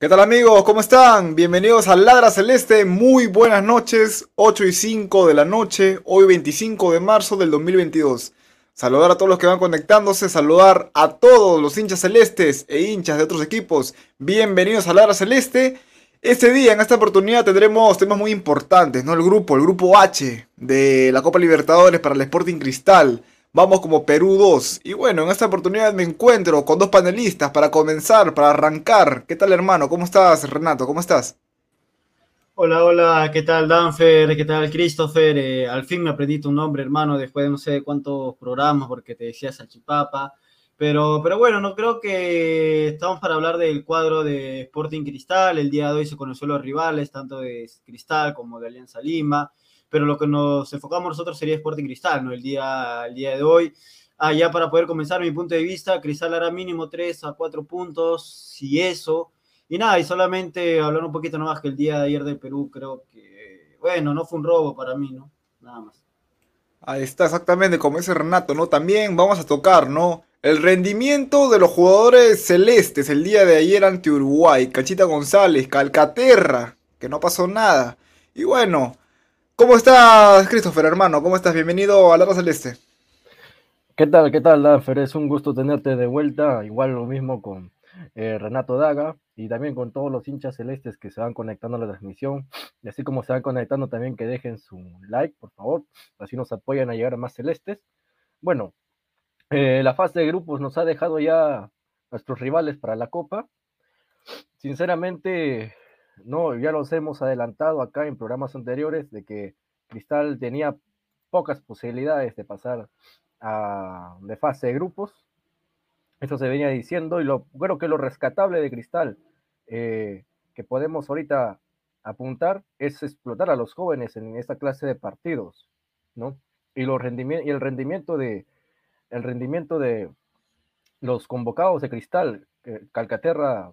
¿Qué tal amigos? ¿Cómo están? Bienvenidos a Ladra Celeste. Muy buenas noches. 8 y 5 de la noche. Hoy 25 de marzo del 2022. Saludar a todos los que van conectándose. Saludar a todos los hinchas celestes e hinchas de otros equipos. Bienvenidos a Ladra Celeste. Este día, en esta oportunidad, tendremos temas muy importantes, ¿no? El grupo, el grupo H de la Copa Libertadores para el Sporting Cristal. Vamos como Perú 2. Y bueno, en esta oportunidad me encuentro con dos panelistas para comenzar, para arrancar. ¿Qué tal hermano? ¿Cómo estás Renato? ¿Cómo estás? Hola, hola, ¿qué tal Danfer? ¿Qué tal Christopher? Eh, al fin me aprendí tu nombre, hermano, después de no sé cuántos programas, porque te decía Salchipapa. Pero, pero bueno, no creo que estamos para hablar del cuadro de Sporting Cristal. El día de hoy se conoció los rivales, tanto de Cristal como de Alianza Lima. Pero lo que nos enfocamos nosotros sería Sporting Cristal, ¿no? El día, el día de hoy. Ah, ya para poder comenzar mi punto de vista, Cristal hará mínimo 3 a 4 puntos, si eso. Y nada, y solamente hablar un poquito más que el día de ayer del Perú, creo que, bueno, no fue un robo para mí, ¿no? Nada más. Ahí está, exactamente, como dice Renato, ¿no? También vamos a tocar, ¿no? El rendimiento de los jugadores celestes el día de ayer ante Uruguay. Cachita González, Calcaterra, que no pasó nada. Y bueno, ¿cómo estás, Christopher, hermano? ¿Cómo estás? Bienvenido a la Celeste. ¿Qué tal, qué tal, Danfer? Es un gusto tenerte de vuelta. Igual lo mismo con eh, Renato Daga y también con todos los hinchas celestes que se van conectando a la transmisión. Y así como se van conectando, también que dejen su like, por favor. Así nos apoyan a llegar a más celestes. Bueno, eh, la fase de grupos nos ha dejado ya nuestros rivales para la Copa. Sinceramente, no, ya los hemos adelantado acá en programas anteriores de que Cristal tenía pocas posibilidades de pasar a, de fase de grupos. Eso se venía diciendo y lo, creo que lo rescatable de Cristal eh, que podemos ahorita apuntar es explotar a los jóvenes en esta clase de partidos, ¿no? Y, los y el rendimiento de, el rendimiento de los convocados de Cristal, eh, Calcaterra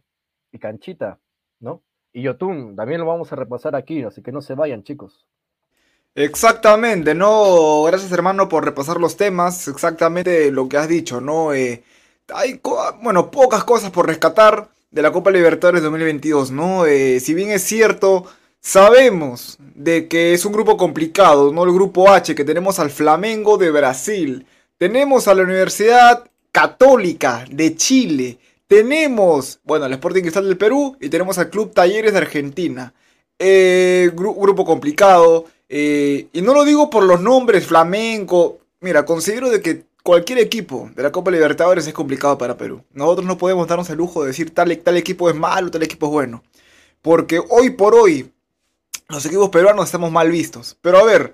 y Canchita, ¿no? Y Yotun, también lo vamos a repasar aquí, así que no se vayan, chicos. Exactamente, ¿no? Gracias, hermano, por repasar los temas. Exactamente lo que has dicho, ¿no? Eh, hay, bueno, pocas cosas por rescatar de la Copa Libertadores 2022, ¿no? Eh, si bien es cierto, sabemos de que es un grupo complicado, ¿no? El grupo H, que tenemos al Flamengo de Brasil, tenemos a la Universidad Católica de Chile. Tenemos, bueno, al Sporting Cristal del Perú y tenemos al Club Talleres de Argentina. Eh, grupo complicado. Eh, y no lo digo por los nombres flamenco. Mira, considero de que cualquier equipo de la Copa Libertadores es complicado para Perú. Nosotros no podemos darnos el lujo de decir tal, tal equipo es malo, tal equipo es bueno. Porque hoy por hoy los equipos peruanos estamos mal vistos. Pero a ver,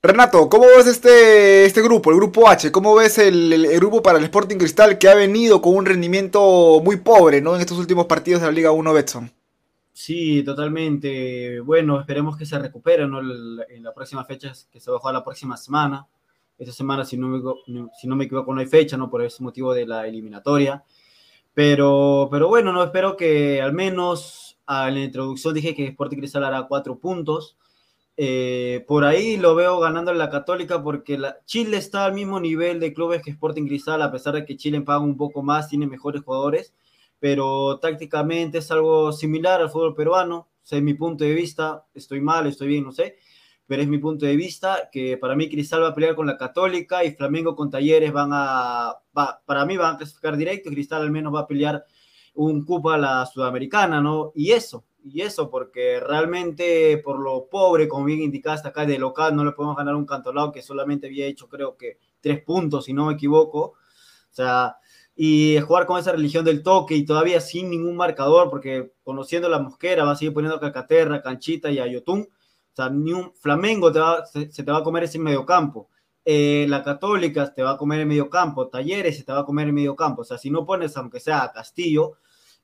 Renato, ¿cómo ves este, este grupo, el grupo H? ¿Cómo ves el, grupo para el Sporting Cristal que ha venido con un rendimiento muy pobre ¿no? en estos últimos partidos de la Liga 1 Betson? Sí, totalmente. Bueno, esperemos que se recupere en las próximas fechas, que se va a jugar la próxima semana. Esta semana, si no, me, si no me equivoco, no hay fecha, ¿no? Por ese motivo de la eliminatoria. Pero, pero bueno, no espero que al menos en la introducción dije que Sporting Cristal hará cuatro puntos eh, por ahí lo veo ganando en la Católica porque la, Chile está al mismo nivel de clubes que Sporting Cristal, a pesar de que Chile paga un poco más, tiene mejores jugadores, pero tácticamente es algo similar al fútbol peruano. es mi punto de vista, estoy mal, estoy bien, no sé, pero es mi punto de vista que para mí Cristal va a pelear con la Católica y Flamengo con Talleres van a, para mí van a clasificar directo, Cristal al menos va a pelear un cupo a la Sudamericana, ¿no? Y eso, y eso, porque realmente por lo pobre, como bien indicaste acá de local, no le podemos ganar un cantolao que solamente había hecho creo que tres puntos, si no me equivoco. O sea, y jugar con esa religión del toque y todavía sin ningún marcador, porque conociendo la mosquera va a seguir poniendo a Calcaterra, Canchita y a Yotun. O sea, ni un Flamengo te va, se, te va a comer ese mediocampo. Eh, la Católica te va a comer el mediocampo. Talleres se te va a comer el mediocampo. O sea, si no pones, aunque sea a Castillo,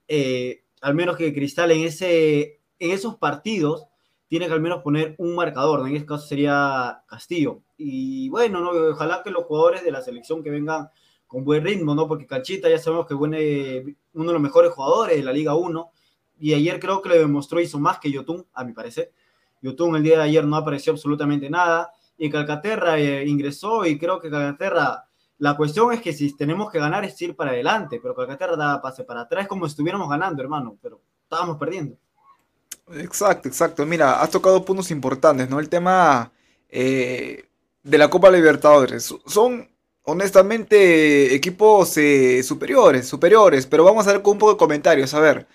eh, al menos que Cristal en, ese, en esos partidos tiene que al menos poner un marcador, en este caso sería Castillo. Y bueno, ¿no? ojalá que los jugadores de la selección que vengan con buen ritmo, ¿no? Porque Cachita ya sabemos que es uno de los mejores jugadores de la Liga 1. Y ayer creo que lo demostró, hizo más que Yotun, a mi parecer. Yotun el día de ayer no apareció absolutamente nada. Y Calcaterra eh, ingresó y creo que Calcaterra la cuestión es que si tenemos que ganar es ir para adelante, pero Calcaterra da pase para atrás como si estuviéramos ganando, hermano, pero estábamos perdiendo. Exacto, exacto. Mira, has tocado puntos importantes, ¿no? El tema eh, de la Copa Libertadores. Son, honestamente, equipos eh, superiores, superiores, pero vamos a ver con un poco de comentarios. A ver,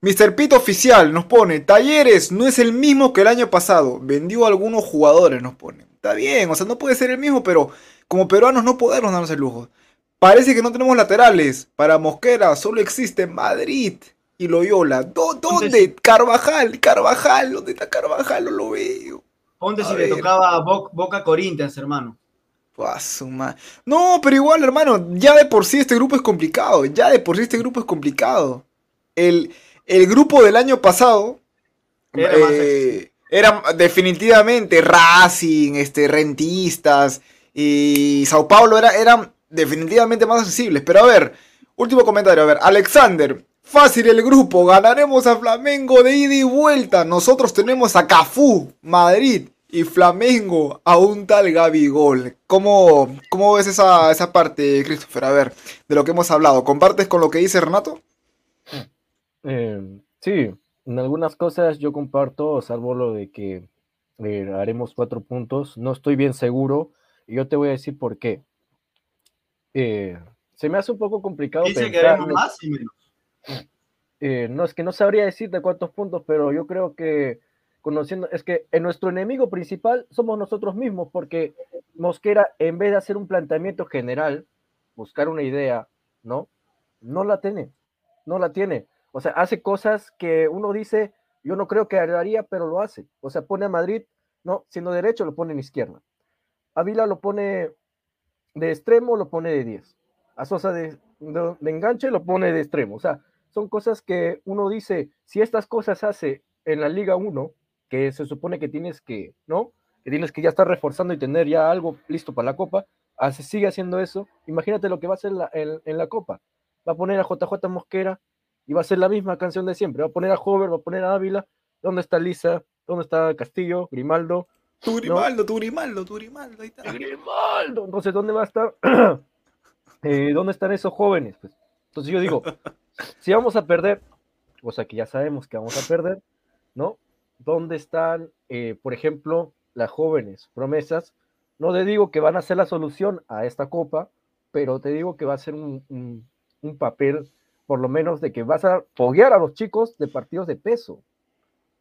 Mr. Pito Oficial nos pone, Talleres no es el mismo que el año pasado, vendió a algunos jugadores, nos pone. Está bien, o sea, no puede ser el mismo, pero como peruanos no podemos darnos el lujo. Parece que no tenemos laterales. Para Mosquera solo existe Madrid y Loyola. ¿Dónde? Carvajal, Carvajal, ¿dónde está Carvajal? No lo veo. Ponte si le tocaba Boca Corinthians, hermano. No, pero igual, hermano, ya de por sí este grupo es complicado. Ya de por sí este grupo es complicado. El, el grupo del año pasado eran definitivamente Racing, este, Rentistas y Sao Paulo era, eran definitivamente más accesibles. Pero a ver, último comentario, a ver, Alexander, fácil el grupo, ganaremos a Flamengo de ida y vuelta. Nosotros tenemos a Cafú, Madrid y Flamengo a un tal Gabigol. ¿Cómo, cómo ves esa, esa parte, Christopher? A ver, de lo que hemos hablado. ¿Compartes con lo que dice Renato? Eh, sí, en algunas cosas yo comparto, salvo lo de que eh, haremos cuatro puntos. No estoy bien seguro y yo te voy a decir por qué. Eh, se me hace un poco complicado. Dice que pensar- haremos más y menos. eh, no es que no sabría decirte cuántos puntos, pero yo creo que conociendo, es que en nuestro enemigo principal somos nosotros mismos, porque Mosquera, en vez de hacer un planteamiento general, buscar una idea, ¿no? No la tiene, no la tiene. O sea, hace cosas que uno dice, yo no creo que haría, pero lo hace. O sea, pone a Madrid, no, siendo derecho, lo pone en izquierda. Ávila lo pone de extremo, lo pone de 10. A Sosa de, enganche, lo pone de extremo. O sea, son cosas que uno dice, si estas cosas hace en la Liga 1, que se supone que tienes que, ¿no? Que tienes que ya estar reforzando y tener ya algo listo para la Copa, hace, sigue haciendo eso, imagínate lo que va a hacer en, en, la Copa. Va a poner a JJ Mosquera y va a ser la misma canción de siempre. Va a poner a Hover, va a poner a Ávila. ¿Dónde está Lisa? ¿Dónde está Castillo? Grimaldo. Tu Grimaldo, ¿no? tu Grimaldo, tu Grimaldo, ahí está. Grimaldo. Entonces, ¿dónde va a estar? eh, ¿Dónde están esos jóvenes? Pues, entonces yo digo, si vamos a perder, o sea que ya sabemos que vamos a perder, ¿no? ¿Dónde están, eh, por ejemplo, las jóvenes promesas? No te digo que van a ser la solución a esta copa, pero te digo que va a ser un, un, un papel, por lo menos, de que vas a foguear a los chicos de partidos de peso.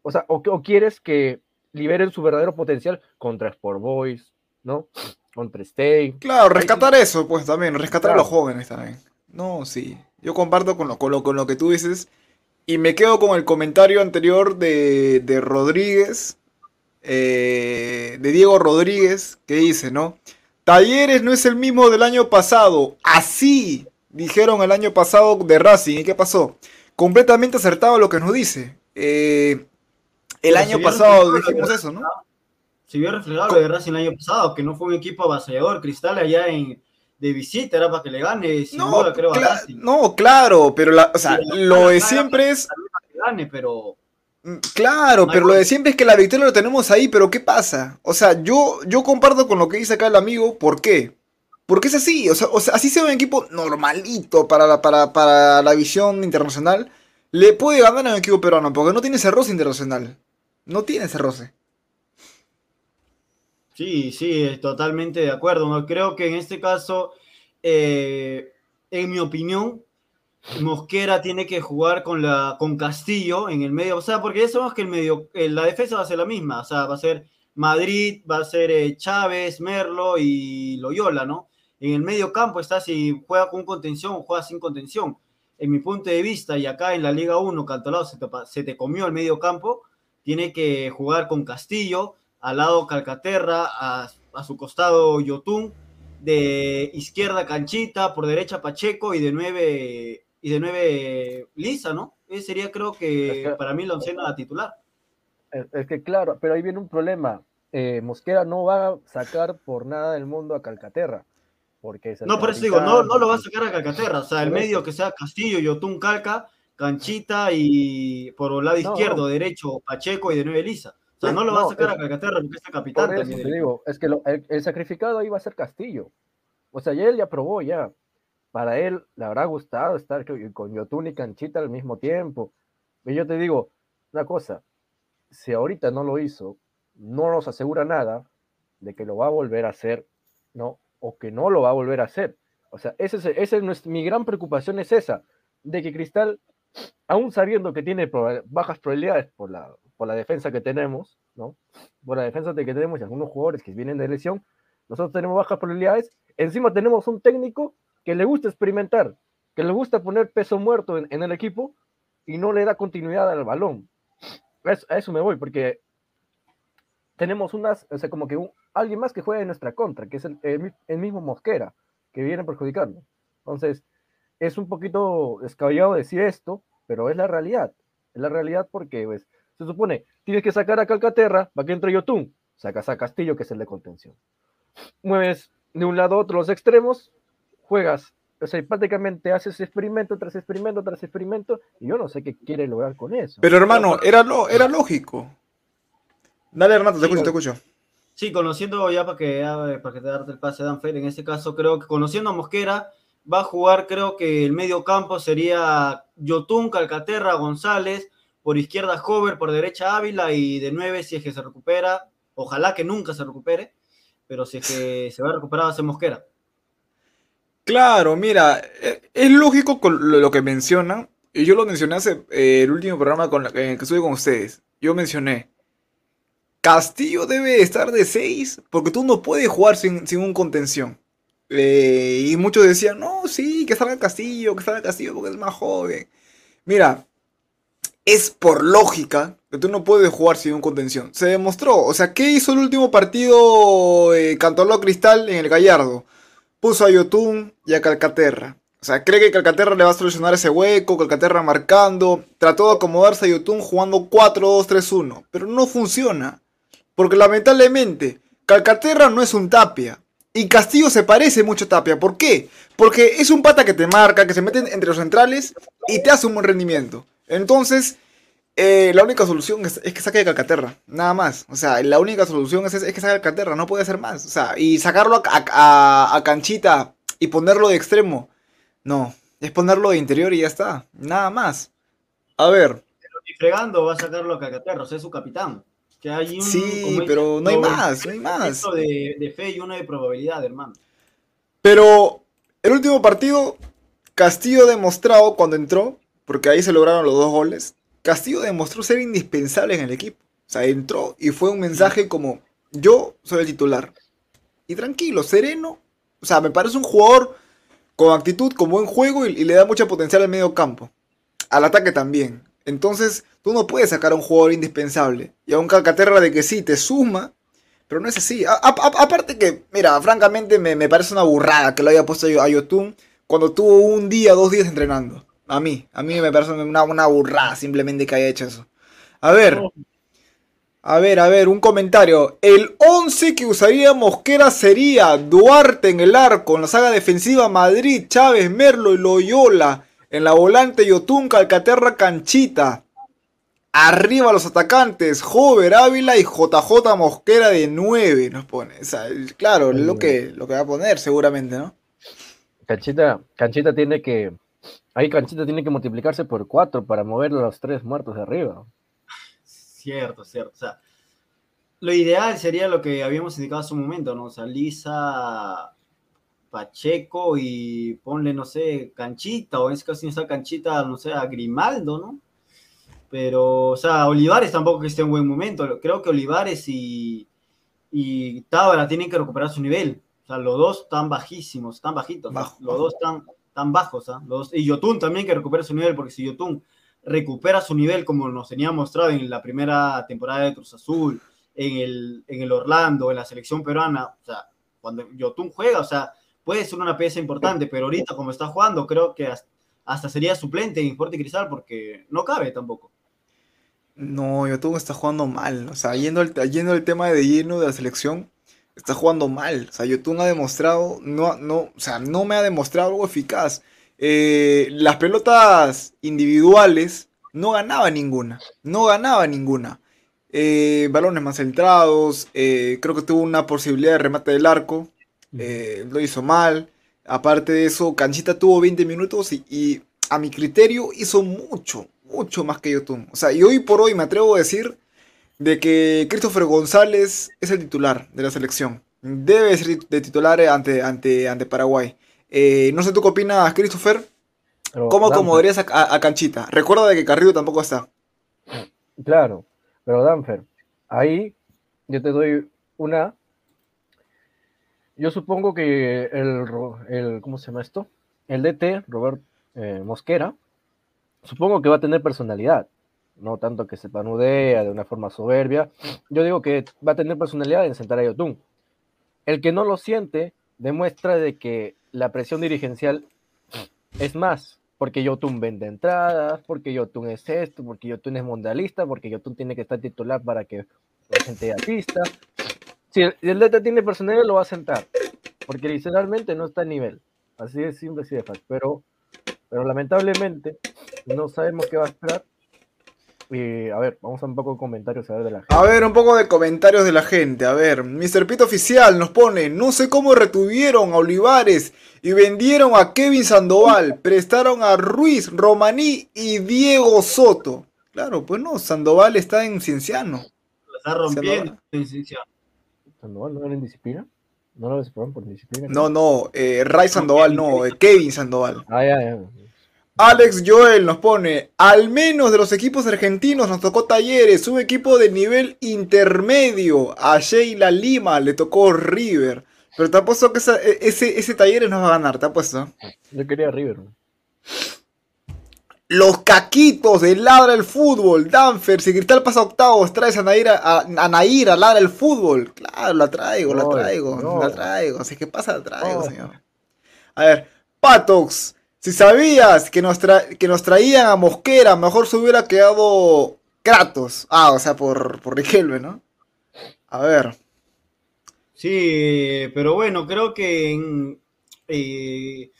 O sea, o, o quieres que liberen su verdadero potencial contra Sport Boys, ¿no? Contra Stay. Claro, rescatar eso, pues también, rescatar claro. a los jóvenes también. No, sí. Yo comparto con lo, con lo, con lo que tú dices. Y me quedo con el comentario anterior de, de Rodríguez, eh, de Diego Rodríguez, que dice, ¿no? Talleres no es el mismo del año pasado. Así dijeron el año pasado de Racing. ¿Y qué pasó? Completamente acertado lo que nos dice. Eh, el año pasado dijimos eso, ¿no? Se vio reflejado lo de Racing el año pasado, que no fue un equipo avasallador. Cristal allá en, de visita era para que le gane, sin no, duda, creo. Cla no, claro, pero la, o sea, sí, lo de siempre es. Que gane, pero. Claro, pero lo de siempre es que la victoria lo tenemos ahí, pero ¿qué pasa? O sea, yo, yo comparto con lo que dice acá el amigo, ¿por qué? Porque es así, o sea, o sea así sea un equipo normalito para la, para, para la visión internacional, le puede ganar a un equipo peruano, porque no tiene ese roce internacional. No tiene ese roce. Sí, sí, totalmente de acuerdo. ¿no? Creo que en este caso, eh, en mi opinión, Mosquera tiene que jugar con, la, con Castillo en el medio. O sea, porque ya sabemos que el medio, eh, la defensa va a ser la misma. O sea, va a ser Madrid, va a ser eh, Chávez, Merlo y Loyola, ¿no? En el medio campo está si juega con contención o juega sin contención. En mi punto de vista, y acá en la Liga 1, Cantolao se te, se te comió el medio campo, tiene que jugar con Castillo, al lado Calcaterra, a, a, su costado Yotun, de izquierda Canchita, por derecha Pacheco y de nueve, y de nueve Lisa, ¿no? Ese sería creo que, es que para mí la oncena titular. Es, que claro, pero ahí viene un problema. Eh, Mosquera no va a sacar por nada del mundo a Calcaterra. Porque es no, por eso digo, no, no lo va a sacar a Calcaterra. O sea, el medio que sea Castillo, Yotun, Calca, Canchita y por el lado no, izquierdo, no. derecho, Pacheco y de nueve Lisa. O sea, no lo va a sacar es, a Calcaterra porque es el capitán por eso también. Te digo, es que lo, el, el, sacrificado ahí va a ser Castillo. O sea, ya él ya probó ya. Para él le habrá gustado estar con Yotun y Canchita al mismo tiempo. Y yo te digo una cosa, si ahorita no lo hizo, no nos asegura nada de que lo va a volver a hacer, ¿no? O que no lo va a volver a hacer. O sea, ese es, ese es mi gran preocupación es esa, de que Cristal, aún sabiendo que tiene bajas probabilidades por la, por la defensa que tenemos, ¿no? Por la defensa que tenemos y algunos jugadores que vienen de lesión, nosotros tenemos bajas probabilidades, encima tenemos un técnico que le gusta experimentar, que le gusta poner peso muerto en, el equipo y no le da continuidad al balón. A eso, me voy, porque tenemos unas, o sea, como que alguien más que juega en nuestra contra, que es el, mismo Mosquera, que viene a perjudicarnos. Entonces, es un poquito descabellado decir esto, pero es la realidad. Es la realidad porque, pues, Se supone, tienes que sacar a Calcaterra para que entre Yotun. Sacas a Castillo, que es el de contención. Mueves de un lado a otro los extremos, juegas, o sea, prácticamente haces experimento tras experimento tras experimento, y yo no sé qué quiere lograr con eso. Pero hermano, era, lo, era lógico. Dale, Renato, te escucho, te escucho. Sí, conociendo ya para que, para que te darte el pase a Danfer, en este caso creo que conociendo a Mosquera, va a jugar, creo que el medio campo sería Yotun, Calcaterra, González, por izquierda Hover, por derecha Ávila y de nueve si es que se recupera, ojalá que nunca se recupere, pero si es que se va a recuperar va a Mosquera. Claro, mira, e, es lógico lo que menciona, y yo lo mencioné hace eh, el último programa con en el que estuve con ustedes. Yo mencioné, Castillo debe estar de 6 porque tú no puedes jugar sin, un contención. Eh, y muchos decían, no, sí, que salga Castillo, que salga Castillo porque es más joven. Mira, es por lógica que tú no puedes jugar sin un contención. Se demostró. O sea, ¿qué hizo el último partido eh, Cristal en el Gallardo? Puso a Yotun y a Calcaterra. O sea, cree que Calcaterra le va a solucionar ese hueco, Calcaterra marcando. Trató de acomodarse a Yotun jugando 4-2-3-1. Pero no funciona. Porque lamentablemente, Calcaterra no es un tapia. Y Castillo se parece mucho a Tapia. ¿Por qué? Porque es un pata que te marca, que se mete entre los centrales y te hace un buen rendimiento. Entonces, eh, la única solución es, que saque de Calcaterra. Nada más. O sea, la única solución es, que saque de Calcaterra. No puede ser más. O sea, y sacarlo a, canchita y ponerlo de extremo. No. Es ponerlo de interior y ya está. Nada más. A ver. Pero ni fregando va a sacarlo a Calcaterra. O sea, es su capitán sí, pero no hay más, no hay más. De, de fe y uno de probabilidad, hermano. Pero el último partido, Castillo demostrado cuando entró, porque ahí se lograron los dos goles, Castillo demostró ser indispensable en el equipo. O sea, entró y fue un mensaje como, yo soy el titular. Y tranquilo, sereno. O sea, me parece un jugador con actitud, con buen juego y, y le da mucha potencial al medio campo. Al ataque también. Entonces, tú no puedes sacar a un jugador indispensable. Y a un Calcaterra de que sí, te suma, pero no es así. aparte que, mira, francamente me, parece una burrada que lo haya puesto a Yotun cuando tuvo un día, dos días entrenando. A mí, a mí me parece una, una burrada simplemente que haya hecho eso. A ver, a ver, a ver, un comentario. El 11 que usaría Mosquera sería Duarte en el arco, en la saga defensiva Madrid, Chávez, Merlo y Loyola. En la volante Yotun, Calcaterra, Canchita. Arriba los atacantes, Jover Ávila y JJ Mosquera de 9 nos pone. claro, es lo que, lo que va a poner seguramente, ¿no? Canchita, Canchita tiene que. Ahí Canchita tiene que multiplicarse por 4 para mover los tres muertos de arriba. Cierto, cierto. O sea, lo ideal sería lo que habíamos indicado hace un momento, ¿no? O sea, Lisa, Pacheco y ponle, no sé, Canchita, o en este caso no está Canchita, no sé, a Grimaldo, ¿no? Pero, o sea, Olivares tampoco que esté en buen momento. Creo que Olivares y, y Tábara tienen que recuperar su nivel. O sea, los dos están bajísimos, están bajitos. Los dos están tan bajos. ¿ah? Los y Yotun también que recupera su nivel, porque si Yotun recupera su nivel como nos tenía mostrado en la primera temporada de Cruz Azul, en el, en el Orlando, en la selección peruana, o sea, cuando Yotun juega, o sea, puede ser una pieza importante, pero ahorita como está jugando, creo que hasta sería suplente en Sport Cristal porque no cabe tampoco. No, Yotun está jugando mal. O sea, yendo el, yendo el tema de lleno de la selección, está jugando mal. O sea, Yotun ha demostrado, no, no, o sea, no me ha demostrado algo eficaz. Eh, las pelotas individuales no ganaba ninguna. No ganaba ninguna. Eh, balones más centrados. Eh, creo que tuvo una posibilidad de remate del arco. Eh, lo hizo mal. Aparte de eso, Canchita tuvo 20 minutos y, a mi criterio hizo mucho, mucho más que Yotun. O sea, y hoy por hoy me atrevo a decir de que Christopher González es el titular de la selección. Debe ser de titular ante, ante, ante Paraguay. Eh, no sé tú qué opinas, Christopher. ¿Cómo acomodarías a, a, Canchita? Recuerda de que Carrillo tampoco está. Claro, pero Danfer, ahí yo te doy una yo supongo que el, el, ¿cómo se llama esto? El DT, Robert eh, Mosquera, supongo que va a tener personalidad, no tanto que se panudea de una forma soberbia. Yo digo que va a tener personalidad en sentar a Yotun. El que no lo siente demuestra de que la presión dirigencial es más porque Yotun vende entradas, porque Yotun es esto, porque Yotun es mundialista, porque Yotun tiene que estar titular para que la gente asista. Si el, el Delta tiene personalidad, lo va a sentar, porque literalmente no está a nivel. Así de simple, así de fácil. Pero, pero lamentablemente no sabemos qué va a esperar. Y a ver, vamos a un poco de comentarios a ver de la gente. A ver, un poco de comentarios de la gente. A ver, Mr. Pito Oficial nos pone, no sé cómo retuvieron a Olivares y vendieron a Kevin Sandoval, prestaron a Ruiz, Romaní y Diego Soto. Claro, pues no, Sandoval está en Cienciano. La está rompiendo. en Cienciano. ¿Sandoval no era en disciplina? ¿No lo desprobaron por disciplina? No, no, eh, Ray Sandoval no, eh, Kevin Sandoval. Ah, ya, ya. Alex Joel nos pone, al menos de los equipos argentinos nos tocó Talleres, un equipo de nivel intermedio. A Sheila Lima le tocó River. Pero te apuesto que esa- e- ese, ese Talleres nos va a ganar, te apuesto. Yo quería River. ¿no? Los caquitos de Ladra el Fútbol. Danfer, si Cristal pasa octavos, traes a Naira, a, a Naira, Ladra el Fútbol. Claro, la traigo, la traigo, no. la traigo. Así que pasa, la traigo, No. señor. A ver, Patox. Si sabías que nos, tra- que nos traían a Mosquera, mejor se hubiera quedado Kratos. Ah, o sea, por, por Riquelme, ¿no? A ver. Sí, pero bueno, creo que en- eh,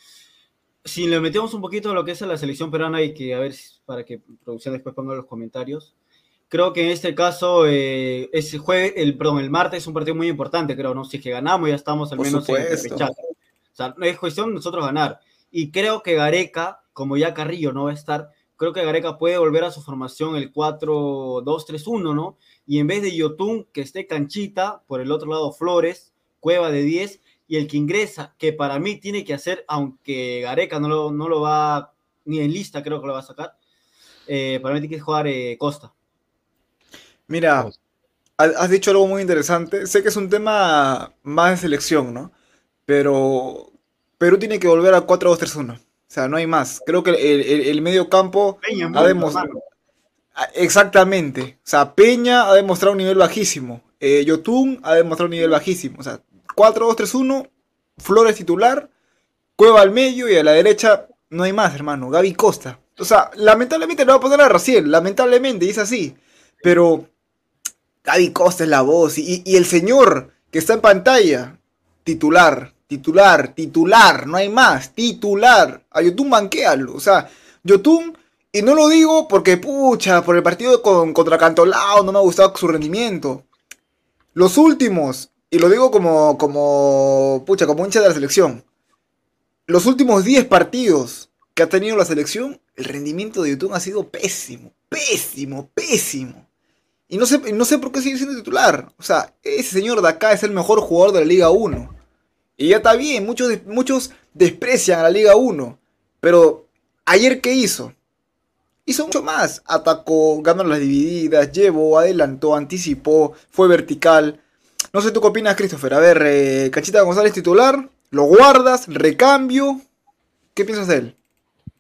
si le metemos un poquito a lo que es a la selección peruana y que a ver para que producción después ponga los comentarios. Creo que en este caso eh, ese jueves, el perdón, el martes es un partido muy importante, creo, ¿no? Si es que ganamos ya estamos al Por menos en el supuesto. O sea, es cuestión de nosotros ganar. Y creo que Gareca, como ya Carrillo no va a estar, creo que Gareca puede volver a su formación el 4-2-3-1, ¿no? Y en vez de Yotun, que esté canchita, por el otro lado Flores, Cueva de 10, y el que ingresa, que para mí tiene que hacer, aunque Gareca no lo, no lo va, ni en lista creo que lo va a sacar, eh, para mí tiene que jugar eh, Costa. Mira, has dicho algo muy interesante. Sé que es un tema más de selección, ¿no? Pero Perú tiene que volver a 4-2-3-1. O sea, no hay más. Creo que el, el- el medio campo Peña, ha demostrado. Ah, Exactamente. O sea, Peña ha demostrado un nivel bajísimo. Eh, Yotun ha demostrado un nivel bajísimo. O sea, 4-2-3-1, Flores titular, Cueva al medio y a la derecha no hay más, hermano. Gaby Costa. O sea, lamentablemente lo va a poner a Raciel, lamentablemente, es así. Pero Gaby Costa es la voz. Y, el señor que está en pantalla, titular, titular, titular, no hay más, titular. A Yotun banquéalo. O sea, Yotun, y no lo digo porque, pucha, por el partido con, contra Cantolao no me ha gustado su rendimiento. Los últimos, y lo digo como, como, pucha, como hincha de la selección. Los últimos 10 partidos que ha tenido la selección, el rendimiento de Yotun ha sido pésimo, pésimo, pésimo. Y no sé, no sé por qué sigue siendo titular. O sea, ese señor de acá es el mejor jugador de la Liga 1. Y ya está bien, muchos, muchos desprecian a la Liga 1. Pero, ¿ayer qué hizo? Hizo mucho más. Atacó, ganó las divididas, llevó, adelantó, anticipó, fue vertical. No sé tú qué opinas, Christopher. A ver, eh, Cachita González titular, lo guardas, recambio. ¿Qué piensas de él?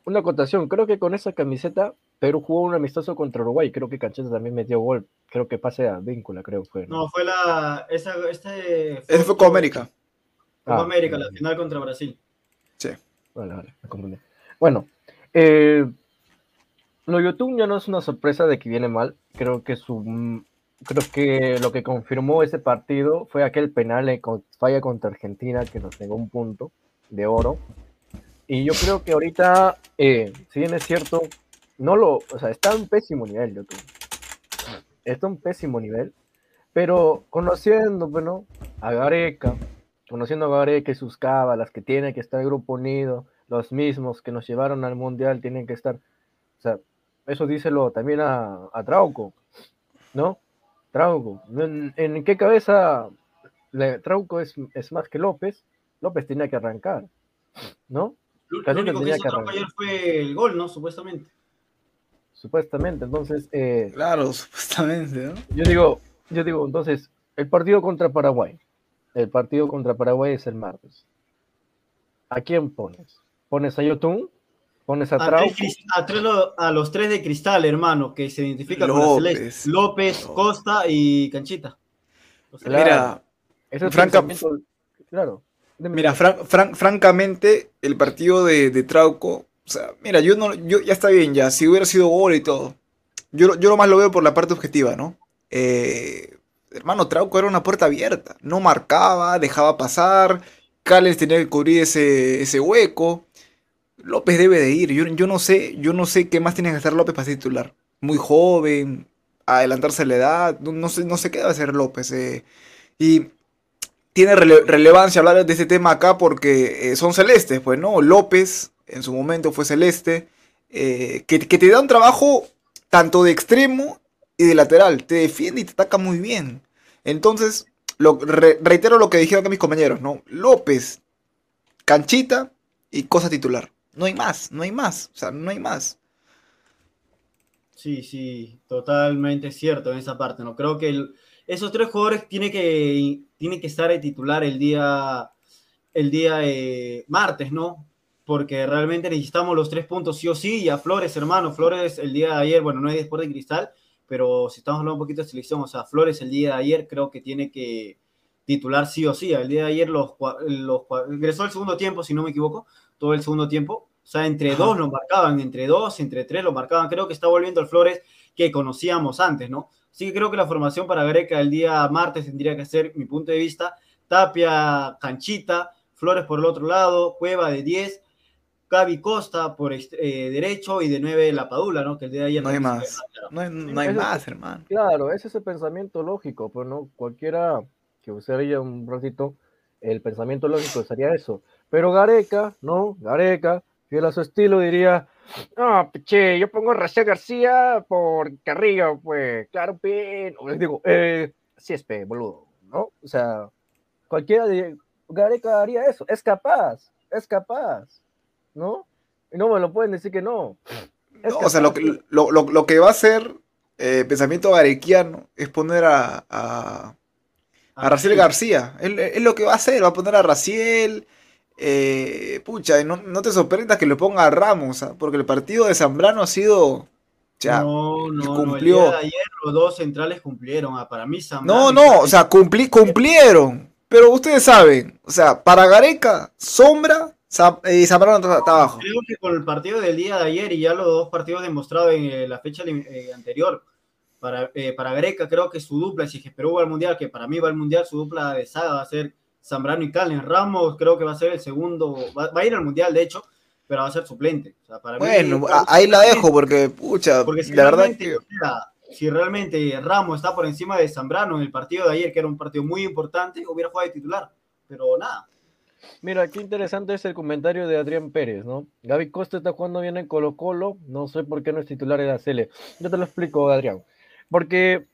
Una acotación, creo que con esa camiseta Perú jugó un amistoso contra Uruguay, creo que Cancheta también metió gol, creo que pase a víncula, creo fue. ¿no? No, fue la. Esa, este Ese fue Copa América. Copa Ah, América, la vale. final contra Brasil. Sí. Vale, vale, me confundí. Bueno, eh, lo Yotun ya no es una sorpresa de que viene mal. Creo que su creo que lo que confirmó ese partido fue aquel penal en falla contra Argentina que nos negó un punto de oro. Y yo creo que ahorita, eh, si bien es cierto, no lo, o sea, está en pésimo nivel Yotun. Está en pésimo nivel, pero conociendo, bueno, a Gareca, conociendo a Gareca y sus cábalas, que tiene que estar el grupo unido, los mismos que nos llevaron al mundial tienen que estar, o sea, eso díselo también a, a Trauco, ¿no? Trauco, ¿en, en qué cabeza le- Trauco es, es más que López? López tenía que arrancar, ¿no? Lo, único que tendría hizo que Trump arrancar. ayer fue el gol, ¿no? Supuestamente. Supuestamente, entonces, eh, Claro, supuestamente, ¿no? Yo digo, yo digo, entonces, el partido contra Paraguay. El partido contra Paraguay es el martes. ¿A quién pones? ¿Pones a Yotun? ¿Pones a A, tres a tres lo- a los tres de cristal, hermano, que se identifican con la López. celeste. López, Costa y Canchita. O sea, Claro. Mira, Franca- Claro. Mira, dime. fran- fran- francamente, el partido de, de Trauco O sea, mira, yo no, yo ya está bien ya, si hubiera sido gol y todo. Yo, yo lo más lo veo por la parte objetiva, ¿no? Eh, hermano, Trauco era una puerta abierta. No marcaba, dejaba pasar. Cales tenía que cubrir ese, ese hueco. López debe de ir. Yo, no sé, yo no sé qué más tiene que hacer López para ser titular. Muy joven, adelantarse la edad. No, sé, no sé qué debe hacer López. eh. Y tiene rele- relevancia hablar de este tema acá porque eh, son celestes, pues, ¿no? López en su momento fue celeste. eh, que, te da un trabajo tanto de extremo y de lateral. Te defiende y te ataca muy bien. Entonces, reitero lo que dijeron mis compañeros, ¿no? López, canchita y cosa titular. No hay más, no hay más. O sea, no hay más. Sí, sí, totalmente cierto en esa parte, ¿no? Creo que el- esos tres jugadores tienen que, que estar de titular el día, el día eh, martes, ¿no? Porque realmente necesitamos los tres puntos sí o sí, y a Flores, hermano, Flores el día de ayer, bueno, no es después de Cristal, pero si estamos hablando un poquito de selección, o sea, Flores el día de ayer creo que tiene que titular sí o sí. El día de ayer los, los ingresó el segundo tiempo, si no me equivoco, todo el segundo tiempo. O sea, entre Ajá. dos lo marcaban, entre dos, entre tres lo marcaban. Creo que está volviendo el Flores que conocíamos antes, ¿no? Así que creo que la formación para Gareca el día martes tendría que ser, mi punto de vista, Tapia, Canchita, Flores por el otro lado, Cueva de 10, Gaby Costa por ext- eh, derecho y de 9 La Padula, ¿no? Que el día de ayer No hay también más. claro. No hay, no hay más, hermano. Claro, ese es el pensamiento lógico, pues no cualquiera que usaría un ratito, el pensamiento lógico sería eso. Pero Gareca, ¿no? Gareca, fiel a su estilo, diría, no, che, yo pongo a Racía García por Carrillo, pues, claro, pe, o les digo, eh, sí es pe, boludo, ¿no? O sea, cualquiera de Gareca haría eso, es capaz, es capaz, ¿no? Y no me lo pueden decir que no. Es No, o sea, lo que, lo, lo- lo que va a hacer eh, pensamiento garequiano es poner a, a, a Raciel García. Es, es lo que va a hacer, va a poner a Raciel. Eh, pucha, no, no te sorprendas que le ponga a Ramos, ¿ah? porque el partido de Zambrano ha sido. Ya, no, no, no, cumplió. el día de ayer los dos centrales cumplieron. Ah, para mí, No, Zambrano no, Carrillo- o sea, cumpli- cumplieron. Pero ustedes saben, o sea, para Gareca, Sombra Zam- y Zambrano está, abajo. Creo que con el partido del día de ayer y ya los dos partidos demostrados en eh, la fecha eh, anterior, para, eh, para Greca creo que su dupla, si es que Perú va al Mundial, que para mí va al Mundial, su dupla de saga va a ser Zambrano y Calen. Ramos creo que va a ser el segundo, va, va a ir al Mundial de hecho, pero va a ser suplente. O sea, para mí- Bueno, a- ahí la dejo porque, pucha, Porque si la verdad realmente, que... si realmente Ramos está por encima de Zambrano en el partido de ayer, que era un partido muy importante, hubiera jugado de titular. Pero nada. Mira, qué interesante es el comentario de Adrián Pérez, ¿no? Gaby Costa está jugando bien en Colo Colo, no sé por qué no es titular en la Cele. Yo te lo explico, Adrián. Porque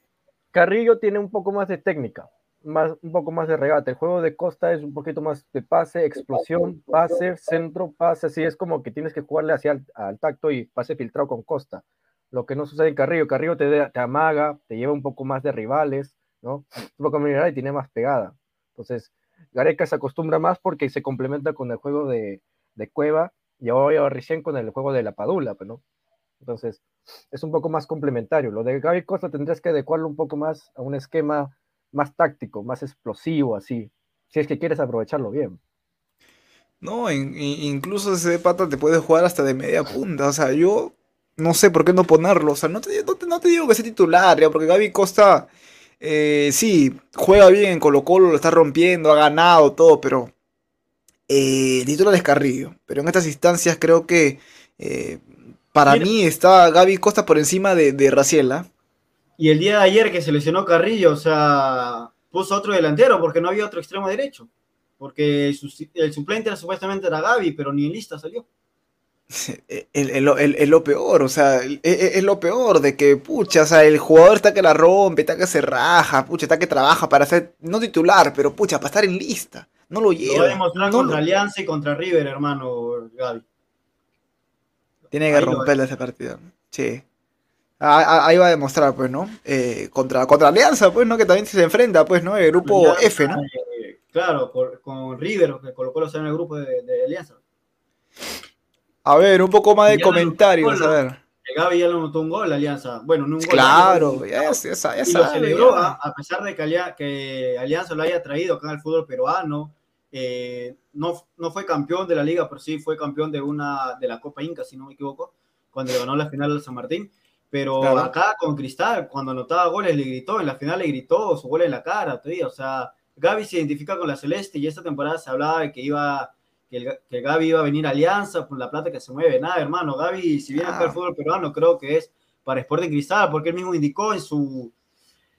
Carrillo tiene un poco más de técnica, más, un poco más de regate. El juego de Costa es un poquito más de pase, explosión, pase, centro, pase, así es como que tienes que jugarle hacia el, al tacto y pase filtrado con Costa. Lo que no sucede en Carrillo, Carrillo te, de- te amaga, te lleva un poco más de rivales, ¿no? Un poco más y tiene más pegada. Entonces, Gareca se acostumbra más porque se complementa con el juego de, de Cueva y ahora recién con el juego de la Padula, pues, ¿no? Entonces, es un poco más complementario. Lo de Gaby Costa tendrías que adecuarlo un poco más a un esquema más táctico, más explosivo, así, si es que quieres aprovecharlo bien. No, in- in- incluso ese pata te puede jugar hasta de media punta. O sea, yo no sé por qué no ponerlo. O sea, no te, no te, no te digo que sea titular, ya, porque Gaby Costa, eh, sí, juega bien en Colo Colo, lo está rompiendo, ha ganado todo, pero eh, el titular es Carrillo. Pero en estas instancias creo que eh, para Mira. mí está Gaby Costa por encima de, de Raciela. Y el día de ayer que se lesionó Carrillo, o sea, puso otro delantero porque no había otro extremo derecho. Porque el suplente era, supuestamente era Gaby, pero ni en lista salió. El- lo peor, o sea, es, es lo peor de que, pucha, o sea, el jugador está que la rompe, está que se raja, pucha, está que trabaja para ser, no titular, pero pucha, para estar en lista. No lo Lo lleva. va a demostrar no contra lo- Alianza y contra River, hermano Gaby. tiene que ahí lo romperle ese partido. Sí. Ah, ah, Ahí va a demostrar, pues, ¿no? Eh, contra, contra Alianza, pues, ¿no? Que también se enfrenta, pues, ¿no? El grupo Alianza, F, ¿no? eh, claro, con, con River, que colocó los en el grupo de, de Alianza. A ver, un poco más de Ya comentarios, a ver. Que Gaby ya lo notó un gol, Alianza. Bueno, no un gol. Claro, ya, y lo celebró, ya. a pesar de que Alianza lo haya traído acá al fútbol peruano, eh, no, no fue campeón de la liga, pero sí fue campeón de una de la Copa Inca, si no me equivoco, cuando le ganó la final al San Martín. Pero Claro. acá con Cristal, cuando anotaba goles, le gritó, en la final le gritó su gol en la cara, todavía. O sea, Gaby se identifica con la Celeste y esta temporada se hablaba de que iba que, el, que Gaby iba a venir a Alianza por la plata que se mueve. Nada, hermano, Gaby, si viene acá al Ah. fútbol peruano, creo que es para Sporting Cristal, porque él mismo indicó en su,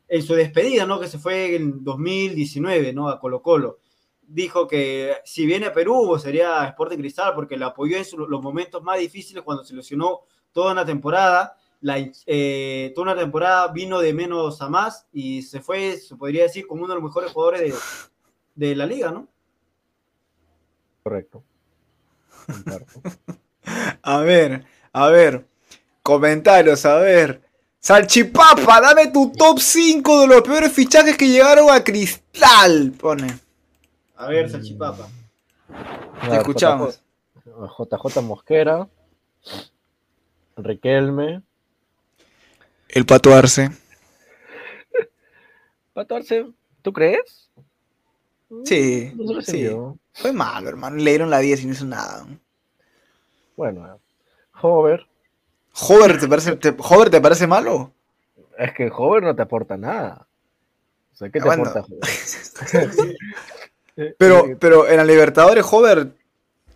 en su despedida, ¿no? Que se fue en 2019, ¿no? A Colo Colo. Dijo que si viene a Perú sería Sporting Cristal, porque le apoyó en su- los momentos más difíciles cuando se lesionó toda una temporada. La, eh, toda una temporada vino de menos a más y se fue, se podría decir, como uno de los mejores jugadores de, de la liga, ¿no? Correcto. A ver, a ver. Comentarios, a ver. Salchipapa, dame tu top 5 de los peores fichajes que llegaron a Cristal. Pone. A ver, Salchipapa. Te escuchamos. JJ Mosquera, Riquelme, El Pato Arce. Pato Arce, ¿tú crees? Sí, No se lo sí. Fue malo, hermano. Le dieron la 10 y no hizo nada. Bueno, Hover, Hover, ¿te parece, te, Hover, ¿te parece malo? es que Hover no te aporta nada. O sea, ¿qué te Bueno. aporta Hover? Pero, eh, pero en la Libertadores, Hover.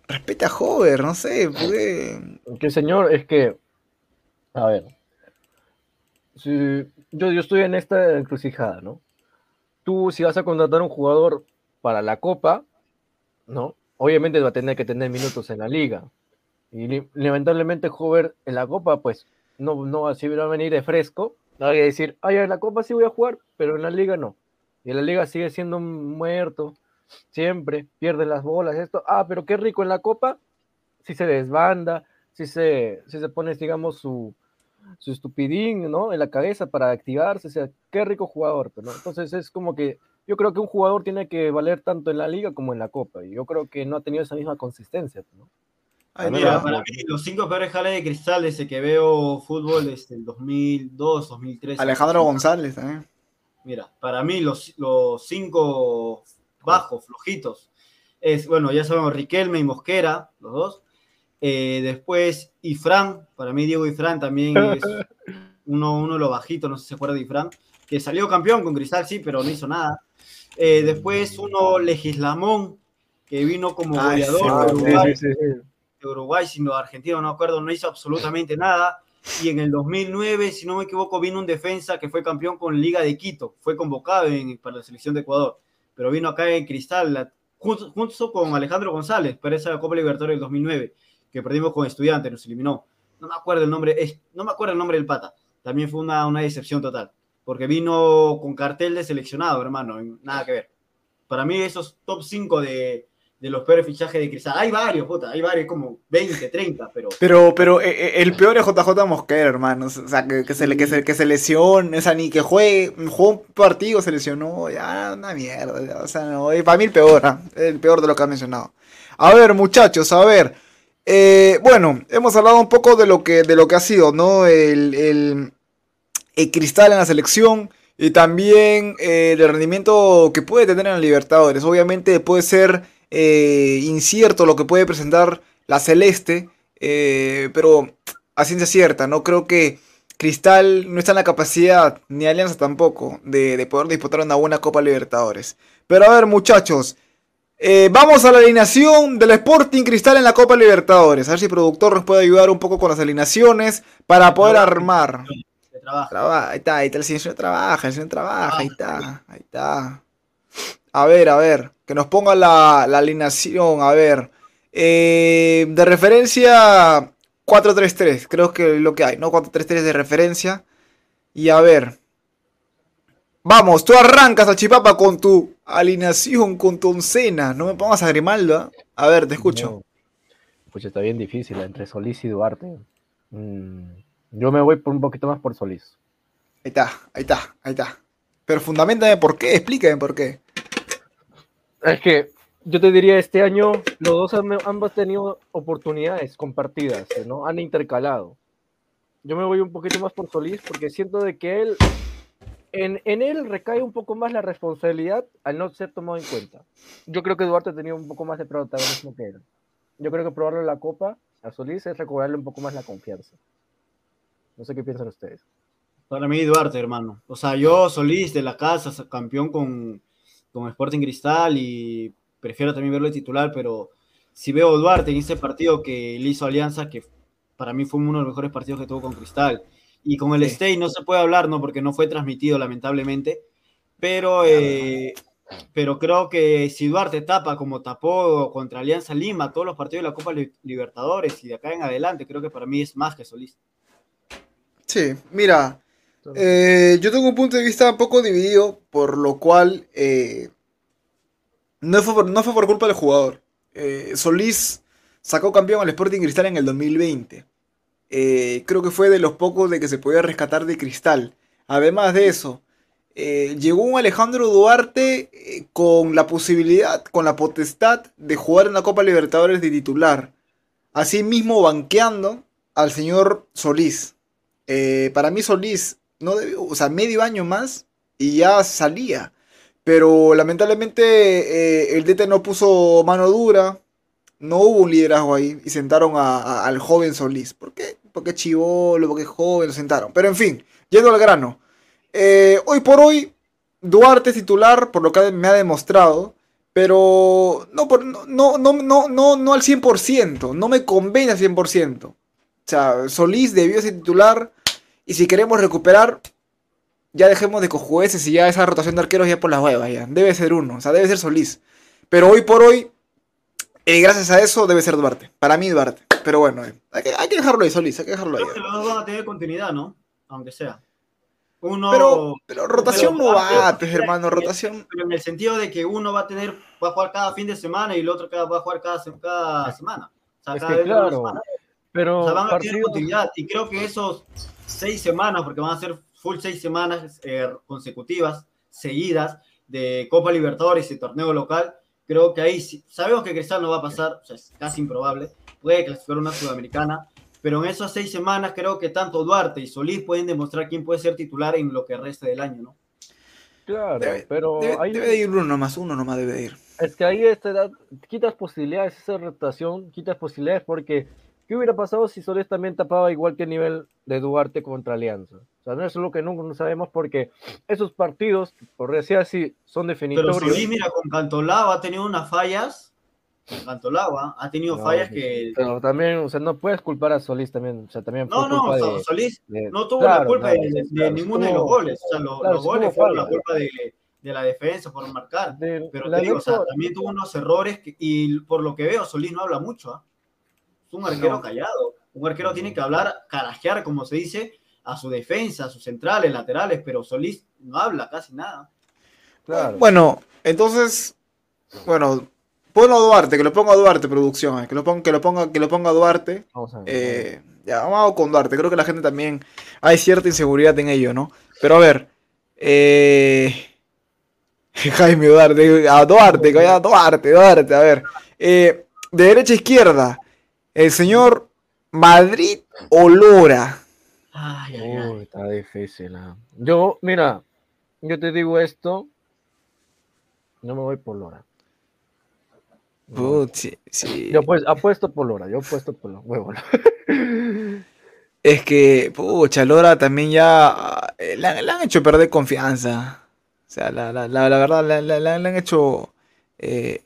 Respeta a Hover, no sé. porque- que señor, es que, a ver, si yo, yo estoy en esta encrucijada, ¿no? Tú, si vas a contratar un jugador para la Copa, ¿no? Obviamente va a tener que tener minutos en la liga. Y lamentablemente, Hover en la Copa, pues, no, no va, si va a venir de fresco. Voy a decir, ay, en la Copa sí voy a jugar, pero en la liga no. Y en la liga sigue siendo un muerto, siempre, pierde las bolas, esto. Ah, pero qué rico en la Copa, si se desbanda, si se, si se pone, digamos, su, su estupidín, ¿no? En la cabeza para activarse, o sea, qué rico jugador, pero, ¿no? Entonces es como que yo creo que un jugador tiene que valer tanto en la liga como en la Copa, y yo creo que no ha tenido esa misma consistencia, ¿no? Ay, Mira, para mí, los cinco peores jales de cristal desde que veo fútbol desde el 2002, 2003. Alejandro González también. Mira, para mí los, los cinco bajos, flojitos, es, bueno, ya sabemos, Riquelme y Mosquera, los dos. Eh, después, Ifran, para mí Diego Ifran también es uno, uno de los bajitos, no sé si se acuerda de Ifran, que salió campeón con Cristal, sí, pero no hizo nada. Eh, después uno Legislamón, que vino como Ay, sí, goleador de Uruguay, sí, sí. de Uruguay, sino Argentina, no me acuerdo, no hizo absolutamente nada. Y en el 2009, si no me equivoco, vino un defensa que fue campeón con Liga de Quito, fue convocado en- para la selección de Ecuador, pero vino acá en Cristal, la- junto, junto con Alejandro González, para esa Copa Libertadores del 2009, que perdimos con Estudiantes, nos eliminó. No me acuerdo el nombre, es, no me acuerdo el nombre del pata. También fue una, una decepción total, porque vino con cartel de seleccionado, hermano, nada que ver. Para mí esos top 5 de, de los peores fichajes de Cristal. Hay varios, puta, hay varios, como 20, 30, pero Pero, pero eh, eh, el peor es JJ Mosquera, hermano. O sea, que, que se, que, se, que se lesione, o sea, ni que juegue, jugó un partido, se lesionó, ya, una mierda. ya, o sea, no, eh, para mí el peor, ¿ah? el peor de lo que ha mencionado. A ver, muchachos, a ver. Eh, bueno, hemos hablado un poco de lo que, de lo que ha sido, ¿no? El, el, el cristal en la selección y también eh, el rendimiento que puede tener en Libertadores. Obviamente puede ser eh, incierto lo que puede presentar la Celeste, pero a ciencia cierta, no creo que Cristal no está en la capacidad, ni Alianza tampoco, de, de poder disputar una buena Copa Libertadores. Pero a ver, muchachos, eh, vamos a la alineación del Sporting Cristal en la Copa Libertadores. A ver si el productor nos puede ayudar un poco con las alineaciones para poder armar. se trabaja. Traba- ahí está, ahí está, el señor trabaja, el señor trabaja, ahí está, ahí está. A ver, a ver, que nos ponga la, la alineación, a ver. Eh, de referencia 4-3-3, creo que es lo que hay, ¿no? 4-3-3 de referencia. Y a ver. Vamos, tú arrancas a Chipapa con tu alineación, con tu oncena. No me pongas a Grimaldo, ¿ah? A ver, te escucho. No. Pues está bien difícil entre Solís y Duarte. Mm, yo me voy por un poquito más por Solís. Ahí está, ahí está, ahí está. Pero fundamentame por qué, explícame por qué. Es que yo te diría, este año los dos han, ambos tenido oportunidades compartidas, ¿no? Han intercalado. Yo me voy un poquito más por Solís porque siento de que él, en, él recae un poco más la responsabilidad al no ser tomado en cuenta. Yo creo que Duarte tenía un poco más de protagonismo que él. Yo creo que probarle la copa a Solís es recobrarle un poco más la confianza. No sé qué piensan ustedes. Para mí, Duarte, hermano. O sea, yo, Solís de la casa, campeón con, con Sporting Cristal y prefiero también verlo de titular, pero si veo a Duarte en ese partido que le hizo Alianza, que para mí fue uno de los mejores partidos que tuvo con Cristal, y con el Sí. Stay no se puede hablar, ¿no? Porque no fue transmitido, lamentablemente, pero, eh, pero creo que si Duarte tapa como tapó contra Alianza Lima, todos los partidos de la Copa Li- Libertadores y de acá en adelante, creo que para mí es más que Solís. Sí, mira, eh, yo tengo un punto de vista un poco dividido, por lo cual eh, no, fue por, no fue por culpa del jugador. Eh, Solís sacó campeón al Sporting Cristal en el 2020. Eh, creo que fue de los pocos de que se podía rescatar de Cristal. Además de eso, eh, llegó un Alejandro Duarte eh, con la posibilidad, con la potestad de jugar en la Copa Libertadores de titular. Asimismo, banqueando al señor Solís. Para mí Solís no debió, o sea, medio año más y ya salía. Pero lamentablemente el DT no puso mano dura, no hubo un liderazgo ahí y sentaron a- al joven Solís. ¿Por qué? Porque es chivolo, porque es joven, lo sentaron. Pero en fin, yendo al grano. Eh, hoy por hoy, Duarte es titular, por lo que me ha demostrado. Pero no, por- no, no, no, no, no, al 100%, no me convence al 100%. O sea, Solís debió ser titular. Y si queremos recuperar, ya dejemos de cojueces y ya esa rotación de arqueros ya por las huevas. Ya. Debe ser uno, o sea, debe ser Solís. Pero hoy por hoy, eh, gracias a eso, debe ser Duarte. Para mí, Duarte. Pero bueno, eh, hay, que, hay que dejarlo ahí, Solís, hay que dejarlo ahí. Creo que los dos van a tener continuidad, ¿no? Aunque sea. Uno. Pero, pero rotación pero- no va, pues, hermano, rotación. pero en el sentido de que uno va a tener, va a jugar cada fin de semana y el otro cada- va a jugar cada, cada semana. O sea, Es cada que vez de una claro, semana. pero O sea, van a tener continuidad. Y creo que esos seis semanas, porque van a ser full seis semanas eh, consecutivas, seguidas, de Copa Libertadores y torneo local, creo que ahí sí- sabemos que Cristal no va a pasar, o sea, es casi improbable, puede clasificar una sudamericana, pero en esas seis semanas creo que tanto Duarte y Solís pueden demostrar quién puede ser titular en lo que resta del año, ¿no? Claro, Debe, pero debe- ahí- debe de ir uno nomás, uno nomás debe de ir. es que ahí esta edad quitas posibilidades, esa rotación, quitas posibilidades porque ¿qué hubiera pasado si Solís también tapaba igual que el nivel de Duarte contra Alianza? O sea, no es lo que nunca no sabemos porque esos partidos, por decir así, son Pero definitorios. Solís, mira, con Cantolao ha tenido unas fallas, con Cantolao ¿ah? ha tenido No, fallas pues, que... Pero también, o sea, no puedes culpar a Solís también, o sea, también No, no, culpa So- de- Solís de- no tuvo la claro, culpa claro, de, de claro, ninguno de los goles. O sea, lo- claro, los goles fueron la culpa de, de la defensa por marcar. Pero la te digo, o sea, también tuvo unos errores que- y por lo que veo, Solís no habla mucho. ¿ah? Es un arquero callado. Un arquero tiene que hablar, carajear, como se dice, a su defensa, a sus centrales, laterales, pero Solís no habla casi nada. claro. Bueno, entonces, bueno, ponlo a Duarte, que lo ponga a Duarte, producción, eh, que lo ponga, que lo ponga, que lo ponga a Duarte. Vamos a ver. Eh, ya, vamos con Duarte. Creo que la gente también hay cierta inseguridad en ello, ¿no? Pero a ver, eh, Jaime Duarte, a Duarte, que vaya a Duarte, Duarte, a ver. Eh, de derecha a izquierda, el señor Madrid o Lora. Ay, ay, ay. Uy, está difícil. ah. Yo, mira, yo te digo esto, no me voy por Lora. No. Put, sí, sí. Yo pues apuesto por Lora, yo apuesto por Lora. Huevo. Es que, pucha, Lora también ya eh, le, han- le han hecho perder confianza. O sea, la, la- la- la verdad, le, han hecho eh,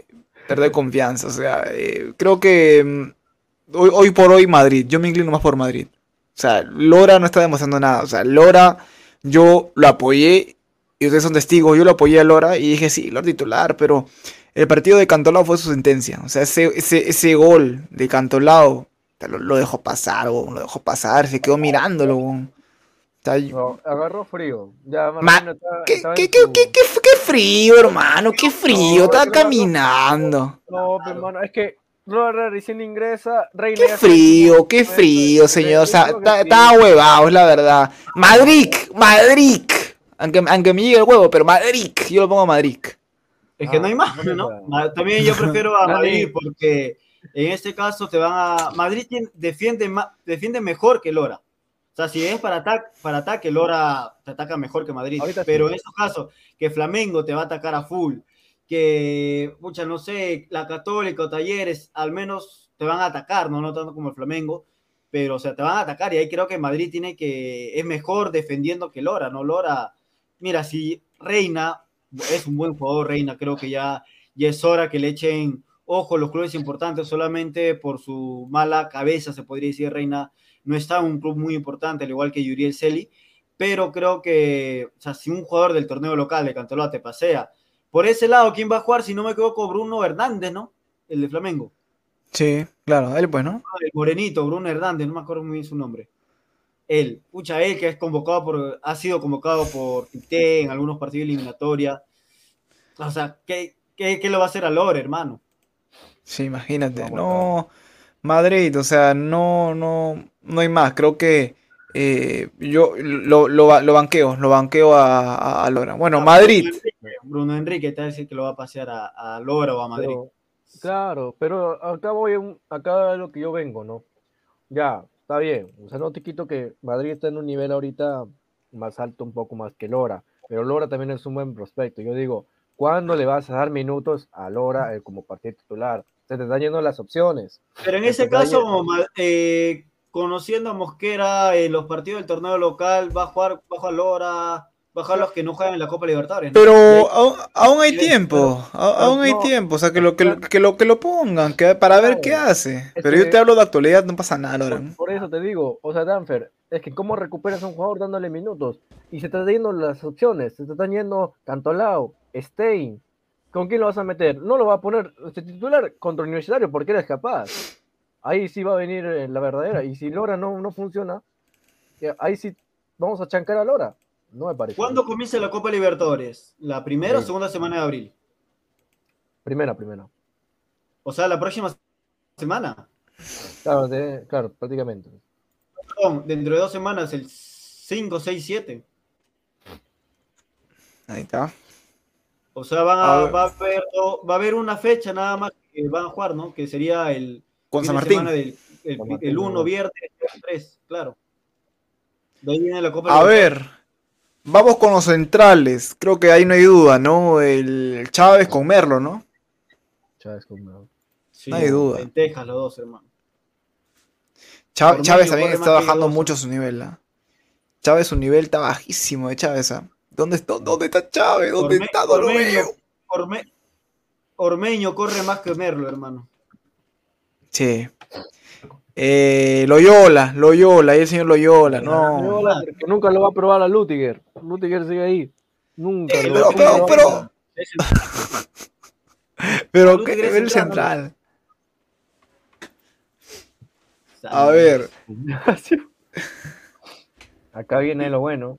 perder confianza. O sea, eh, creo que mm, hoy, hoy por hoy Madrid, yo me inclino más por Madrid. O sea, Lora no está demostrando nada. O sea, Lora, yo lo apoyé, y ustedes son testigos, yo lo apoyé a Lora y dije, sí, Lora titular, pero el partido de Cantolao fue su sentencia. O sea, ese, ese, ese gol de Cantolao lo, lo dejó pasar, lo dejó pasar, se quedó mirándolo. weón. O sea, No, agarró frío. Ya, Ma- Martino estaba- ¿qué, estaba qué- qué- su- qué- frío, hermano, qué frío, No, estaba caminando. No, pero, hermano, es que Lora recién ingresa, Reina Qué frío, qué frío, señor. O sea, estaba huevado, es la verdad. Madrid, Madrid. Aunque, aunque me llegue el huevo, pero Madrid. Yo lo pongo a Madrid. Es que Ah, no hay más, no También yo prefiero a. Madrid porque en este caso te van a... Madrid defiende, defiende mejor que Lora. O sea, si es para, ataque, para ataque, Lora te ataca mejor que Madrid. Ahorita pero sí. en estos casos, que Flamengo te va a atacar a full, que, mucha, no sé, la Católica o Talleres, al menos te van a atacar, ¿no? No tanto como el Flamengo, pero, o sea, te van a atacar. Y ahí creo que Madrid tiene que, es mejor defendiendo que Lora, ¿no? Lora, mira, si Reina es un buen jugador, Reina, creo que ya, ya es hora que le echen ojo los clubes importantes solamente por su mala cabeza, se podría decir, Reina. No está en un club muy importante, al igual que Yuriel Celi, pero creo que, o sea, si un jugador del torneo local de Cantolao te pasea, por ese lado, ¿quién va a jugar? Si no me equivoco, Bruno Hernández, ¿no? El de Flamengo. Sí, claro, él pues, ¿no? El morenito, Bruno Hernández, no me acuerdo muy bien su nombre. Él, pucha, él que es convocado por, ha sido convocado por Tite en algunos partidos de eliminatoria. O sea, ¿qué, qué, qué le va a hacer a Lore, hermano? Sí, imagínate. No, Madrid, o sea, no, no, no hay más. Creo que eh, yo lo, lo, lo banqueo, lo banqueo a, a- a Lora. Bueno, Madrid. Bruno Enrique, Bruno Enrique te va a decir que lo va a pasear a, a Lora o a Madrid. Pero, claro, pero acá voy, un- acá es lo que yo vengo, ¿no? Ya, está bien. O sea, no te quito que Madrid está en un nivel ahorita más alto un poco más que Lora, pero Lora también es un buen prospecto. Yo digo, ¿cuándo le vas a dar minutos a Lora eh, como partido titular? Se te están yendo las opciones. Pero en ese caso, como eh, conociendo a Mosquera en los partidos del torneo local, va a jugar, va a Lora, va a jugar los que no juegan en la Copa Libertadores. ¿no? Pero aún, aún hay tiempo, a- aún hay tiempo, o sea, que lo, que, lo- que lo, que lo pongan, que, para ver qué hace. Pero yo que- te hablo de actualidad, no pasa nada, Lora. Por, por eso te digo, o sea, Danfer, es que cómo recuperas a un jugador dándole minutos y se te están yendo las opciones, se te están yendo Cantolao, Stein. ¿Con quién lo vas a meter? No lo va a poner este titular contra Universitario porque eres capaz. Ahí sí va a venir eh, la verdadera. Y si Lora no, no funciona, eh, ahí sí vamos a chancar a Lora. No me parece. ¿Cuándo comienza la Copa Libertadores? ¿La primera o segunda semana de abril? Primera, primera. O sea, la próxima semana. Claro, de- claro, prácticamente. Perdón, dentro de dos semanas, el 5, 6, 7. Ahí está. O sea, van A a, ver. va, a haber, va a haber una fecha nada más que van a jugar, ¿no? Que sería el Con San Martín. del el, San Martín, el 1, ¿no? viernes, 3, claro. De ahí viene la Copa A ver, vamos con los centrales. Creo que ahí no hay duda, ¿no? El Chávez con Merlo, ¿no? Chávez con- Sí, no hay duda. Lentejas los dos, hermano. Chávez también está bajando mucho su nivel, ¿ah? Chávez su nivel está bajísimo de Chávez, ¿ah? ¿Dónde está, dónde está Chávez? ¿Dónde Orme- está? Ormeño. Orme- Ormeño corre más que Merlo, hermano. Sí. Eh, Loyola, Loyola, ahí el señor Loyola, no. Loyola, porque nunca lo va a probar a Lutiger. Lutiger sigue ahí. Nunca. Sí, lo- Pero, nunca pero, lo va a pero, pero, ¿qué nivel central, central? el- A ver. Acá viene lo bueno.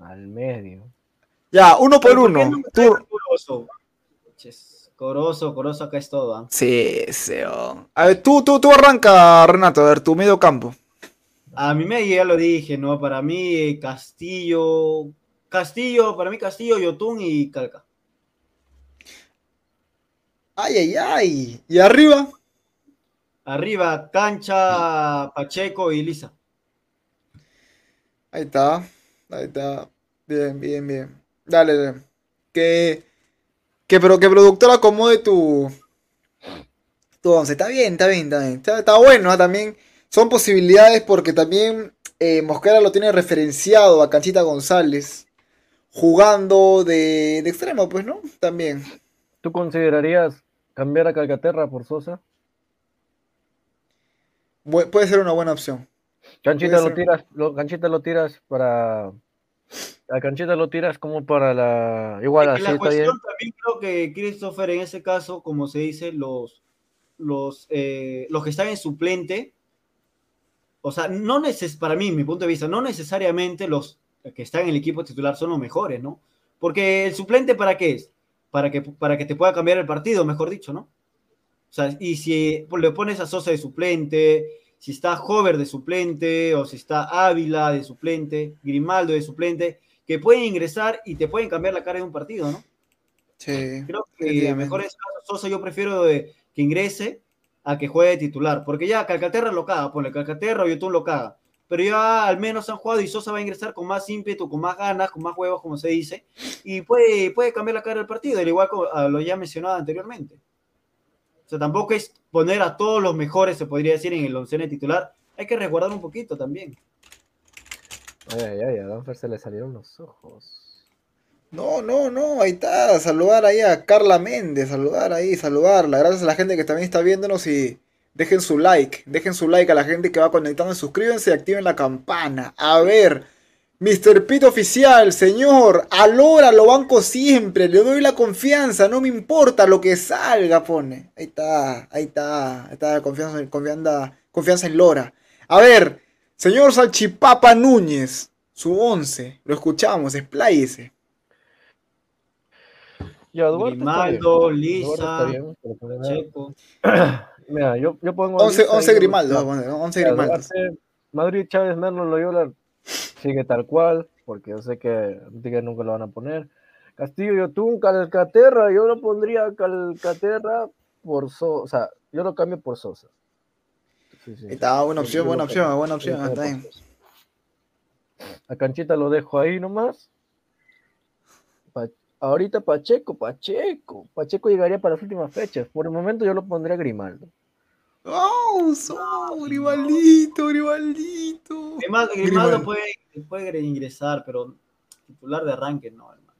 Al medio. ya, uno por ¿Pero qué uno. Tú- Corozo? Corozo, acá es todo. ¿ah? Sí, sí. oh. A ver, tú, tú, tú arranca, Renato, a ver, tu medio campo. A mí me ya lo dije, ¿no? Para mí eh, Castillo, Castillo, para mí Castillo, Yotun y Calca. Ay, ay, ay. ¿Y arriba? Arriba, Cancha, Pacheco y Lisa. Ahí está, ahí está. Bien, bien, bien. Dale, dale. Que, que, pero que productor acomode tu, tu once. Está bien, está bien, está bien. Está, está bueno, ¿ah? También son posibilidades porque también eh, Mosquera lo tiene referenciado a Canchita González jugando de, de extremo, pues, ¿no? También. ¿Tú considerarías cambiar a Calcaterra por Sosa? Bu- puede ser una buena opción. Canchita lo tiras, lo, Canchita lo tiras para. A Canchita lo tiras como para la. Igual así la cuestión también creo que Christopher en ese caso, como se dice, los, los, eh, los que están en suplente, o sea, no neces para mí, mi punto de vista, no necesariamente los que están en el equipo titular son los mejores, ¿no? Porque el suplente para qué es? Para que, para que te pueda cambiar el partido, mejor dicho, ¿no? O sea, y si le pones a Sosa de suplente, si está Hover de suplente, o si está Ávila de suplente, Grimaldo de suplente, que pueden ingresar y te pueden cambiar la cara de un partido, ¿no? Sí. Creo que mejor es Sosa, yo prefiero de- que ingrese a que juegue de titular, porque ya Calcaterra lo caga, ponle Calcaterra o Yotun lo caga. pero ya al menos han jugado y Sosa va a ingresar con más ímpetu, con más ganas, con más huevos, como se dice, y puede, puede cambiar la cara del partido, al igual a lo ya mencionado anteriormente. O sea, tampoco es poner a todos los mejores, se podría decir, en el onceno titular. Hay que resguardar un poquito también. Ay, ay, ay, a Danfer se le salieron los ojos. No, no, no, ahí está, saludar ahí a Carla Méndez, saludar ahí, saludarla. Gracias a la gente que también está viéndonos y dejen su like, dejen su like a la gente que va conectando, suscríbanse y activen la campana. A ver, Mr. Pito Oficial, señor, alora lo banco siempre, le doy la confianza, no me importa lo que salga, pone. Ahí está, ahí está, ahí está, confianza, confianza, confianza en Lora. A ver, señor Salchipapa Núñez, su 11, lo escuchamos, expláyese. Ya, Duarte Grimaldo. Lisa, Checo. Mira, yo, yo pongo. 11, Lisa 11 y- Grimaldo, Ya, 11 ya, Grimaldo. Madrid, Chávez, Merlo, Loyola sigue tal cual, porque yo sé que Tigres nunca lo van a poner. Castillo, Yotun, Calcaterra, yo lo pondría Calcaterra por Sosa, o sea, yo lo cambio por Sosa. Sí, está, buena Yo- opción, yo buena opción, buena yo opción, bien. Sosa. A Canchita lo dejo ahí nomás. Pa- ahorita Pacheco, Pacheco. Pacheco llegaría para las últimas fechas. Por el momento yo lo pondría a Grimaldo. ¡Oh, so, Gribaldito, Gribaldito! Grimaldo, puede, puede ingresar, pero titular de arranque no, hermano.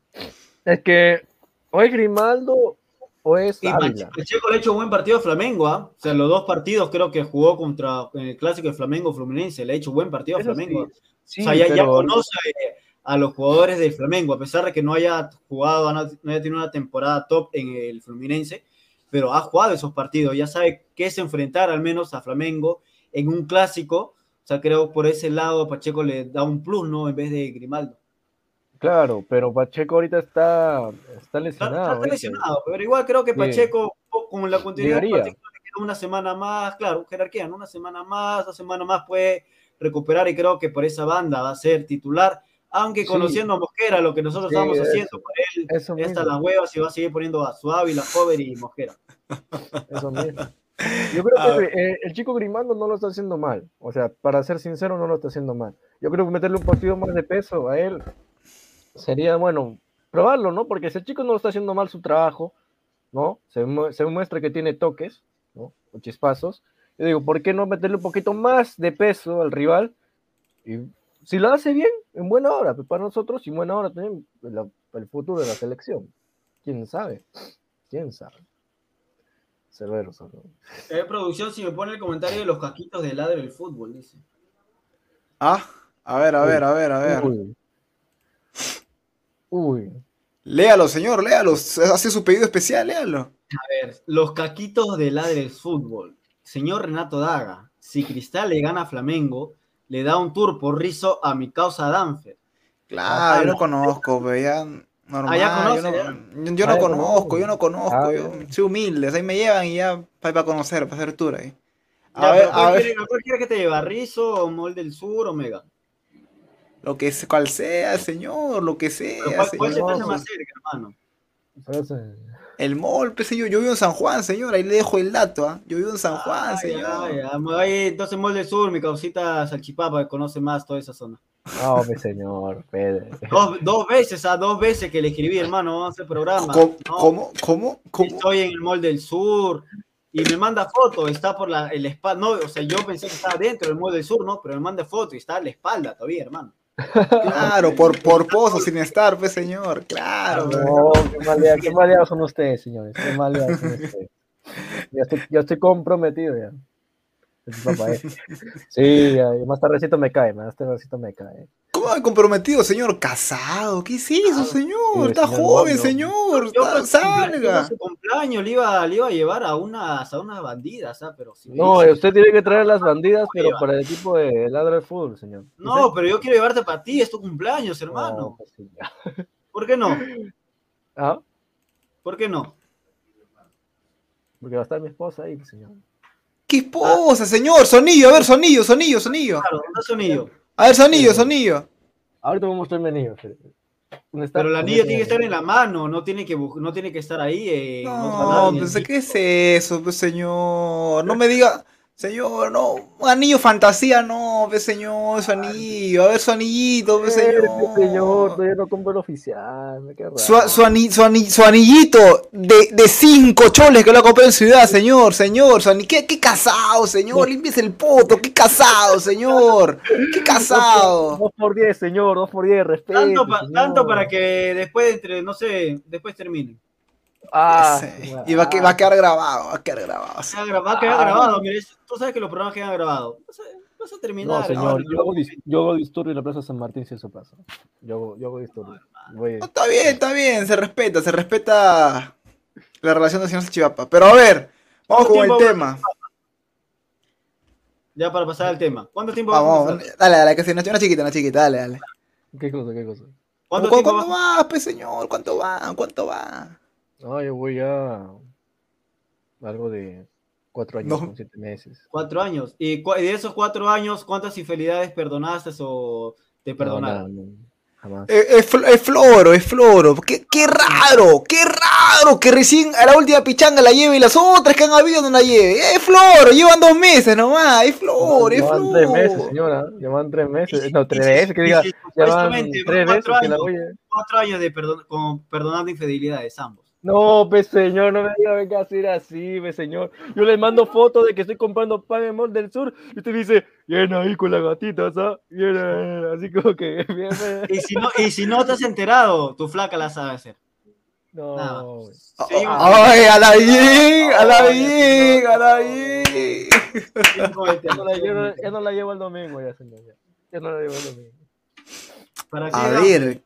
Es que o es Grimaldo o es Y Ávila. Pache- Pacheco le ha hecho un buen partido a Flamengo, ¿ah? O sea, los dos partidos creo que jugó contra en el clásico de Flamengo Fluminense, le ha hecho buen partido a Eso Flamengo. Sí, o sea, ya, ya conoce a los jugadores del Flamengo, a pesar de que no haya jugado, no, no haya tenido una temporada top en el Fluminense, pero ha jugado esos partidos, ya sabe qué es enfrentar al menos a Flamengo en un clásico. O sea, creo por ese lado Pacheco le da un plus, ¿no? En vez de Grimaldo. Claro, pero Pacheco ahorita está, está lesionado. está lesionado, pero igual creo que Sí. Pacheco, como la continuidad, Llegaría. Pacheco le queda una semana más, claro, jerarquía, ¿no? una semana más, dos semanas más puede recuperar y creo que por esa banda va a ser titular, aunque Sí. conociendo a Mosquera, lo que nosotros Sí, eso. haciendo por él, Eso mismo, las huevas y va a seguir poniendo a Suave, la Hover y Mosquera. eso mismo. Yo creo A que eh, el chico Grimaldo no lo está haciendo mal. O sea, para ser sincero, no lo está haciendo mal. Yo creo que meterle un partido más de peso a él sería bueno probarlo, ¿no? Porque si el chico no lo está haciendo mal su trabajo, ¿no? Se, mu- se muestra que tiene toques, ¿no? O chispazos. Yo digo, ¿por qué no meterle un poquito más de peso al rival? Y si lo hace bien, en buena hora, pues para nosotros, y en buena hora también la- el futuro de la selección. ¿Quién sabe? ¿Quién sabe? Severo solo. Eh, producción, si me pone el comentario de los caquitos de ladre del fútbol, dice. Ah, a ver, a ver, a ver, a ver. Uy. Uy. Léalo, señor, léalo. Hace su pedido especial, léalo. A ver, los caquitos de ladre del fútbol. Señor Renato Daga, si Cristal le gana a Flamengo, le da un tour por rizo a mi causa Danfer. Claro, yo no conozco, pero ya normal. Ah, ya conoce, yo no, ya. yo- yo no Ah, conozco, yo no conozco. Ah, yo soy humilde, ahí me llevan y ya para conocer, para hacer tour ahí. A Ya, ver, pero ¿cuál, a ver, quiere, cuál quiere que te lleve? ¿Rizo o Mol del Sur o Mega? lo que se- cual sea, señor, lo que sea, Pero ¿Cuál, cuál se te hace más cerca, hermano? El mall, pues, señor, yo vivo en San Juan, señor, ahí le dejo el dato, ¿ah? Yo vivo en San Juan, Ah, señor. ya. Ahí, entonces Mol del Sur, mi causita Salchipapa, que conoce más toda esa zona. no, mi señor, Pedro. Dos, dos veces, ah, dos veces que le escribí, hermano, vamos a hacer programa. ¿Cómo, No, cómo, cómo, cómo? Estoy en el Mall del Sur y me manda foto, está por la, el espalda, no, o sea, yo pensé que estaba dentro del Mall del Sur, ¿no? Pero me manda foto y está a la espalda todavía, hermano. Claro, por, por pozo, sin estar, pues, señor, claro. pues. No, qué maleados, qué maleados son ustedes, señores. Qué maleados son ustedes. Ya estoy, ya estoy comprometido ya. Papá, eh. Sí, más tardecito me cae, más tardecito me cae. ¿Cómo ha comprometido, señor? ¿Casado? ¿Qué es eso, señor? Está señor, joven, no. señor. Yo, está- yo salga. su cumpleaños le iba, le iba a llevar a unas, a unas bandidas, ¿ah? Pero sí. No, usted tiene que traer las bandidas, pero para el equipo de ladra del fútbol, señor. No, pero yo quiero llevarte para ti, es tu cumpleaños, No, hermano. pues sí. ¿Por qué no? Ah, ¿Por qué no? porque va a estar mi esposa ahí, señor. ¿Qué esposa, señor? Sonillo, a ver, sonillo, sonillo, sonillo. Claro, no sonido. A ver, sonillo, sonillo. Ahorita voy a mostrar mi anillo. Pero el ¿Dónde anillo tiene que estar en la mano, no tiene que, no tiene que estar ahí. eh, No, el pues, sitio. ¿qué es eso, pues, señor? No me diga. Señor, no, un anillo fantasía, no, ve señor, su anillo, a ver su anillito, ve señor. Eh, señor, todavía no compro el oficial. me queda raro. Su, su, ani- su ani- su anillito de, de cinco choles que lo ha comprado en ciudad, señor, señor. Su ani- ¿Qué, qué casado, señor? Limpies el poto, qué casado, señor. Qué casado. Dos por diez, señor, dos por diez, respeto. Tanto, pa- tanto para que después, entre, no sé, después termine. Ah, Y va a, que- va a quedar grabado, va a quedar grabado. Va a gra- va a quedar Ah. grabado, mire, tú sabes que los programas quedan grabados. Vas a, vas a terminar. No, señor, yo hago, yo hago disturbio en la Plaza San Martín si eso pasa. Yo, hago- yo hago disturbio. Voy- No, está bien, está bien, se respeta, se respeta la relación del señor Salchipapa. Pero a ver, vamos ¿Cuánto con el tema. Ya para pasar al tema. ¿Cuánto tiempo a Vamos, pasar? dale, dale, que si una, una chiquita, una chiquita, dale, dale. ¿Qué cosa, qué cosa? ¿Cuánto ¿Cu- tiempo ¿Cuánto vas va, pues, señor? ¿Cuánto va? ¿Cuánto va? No, yo voy ya algo de cuatro años No. con siete meses. Cuatro años. ¿Y cu- de esos cuatro años, cuántas infidelidades perdonaste o te No, perdonaron? no, no, jamás. Eh, Es, fl- es floro, es floro. Qué, qué raro, qué raro que recién a la última pichanga la lleve y las otras que han habido no la lleve. Es floro, llevan dos meses nomás. Es flor, es Llevan flor. tres meses, señora. Llevan tres meses. No, tres meses, que diga. Llevan tres veces cuatro que la años, voy a... cuatro años de perdon- con- perdonando infidelidades ambos. No, pues señor, no me diga venga a hacer así, pues señor. Yo le mando fotos de que estoy comprando pan en Mall del Sur y usted dice, bien ahí con ¿ah? Bien, eh", así como que bien, bien. Y si no, y si no te has enterado, tu flaca la sabe hacer. No. Seguimos. Ay, a la bien, a la bien, a la bien. Seguimos con el Ya no, la, llevo- no la el domingo, ya señor. Ya, Ya no la llevo el domingo. ¿Para qué A ver,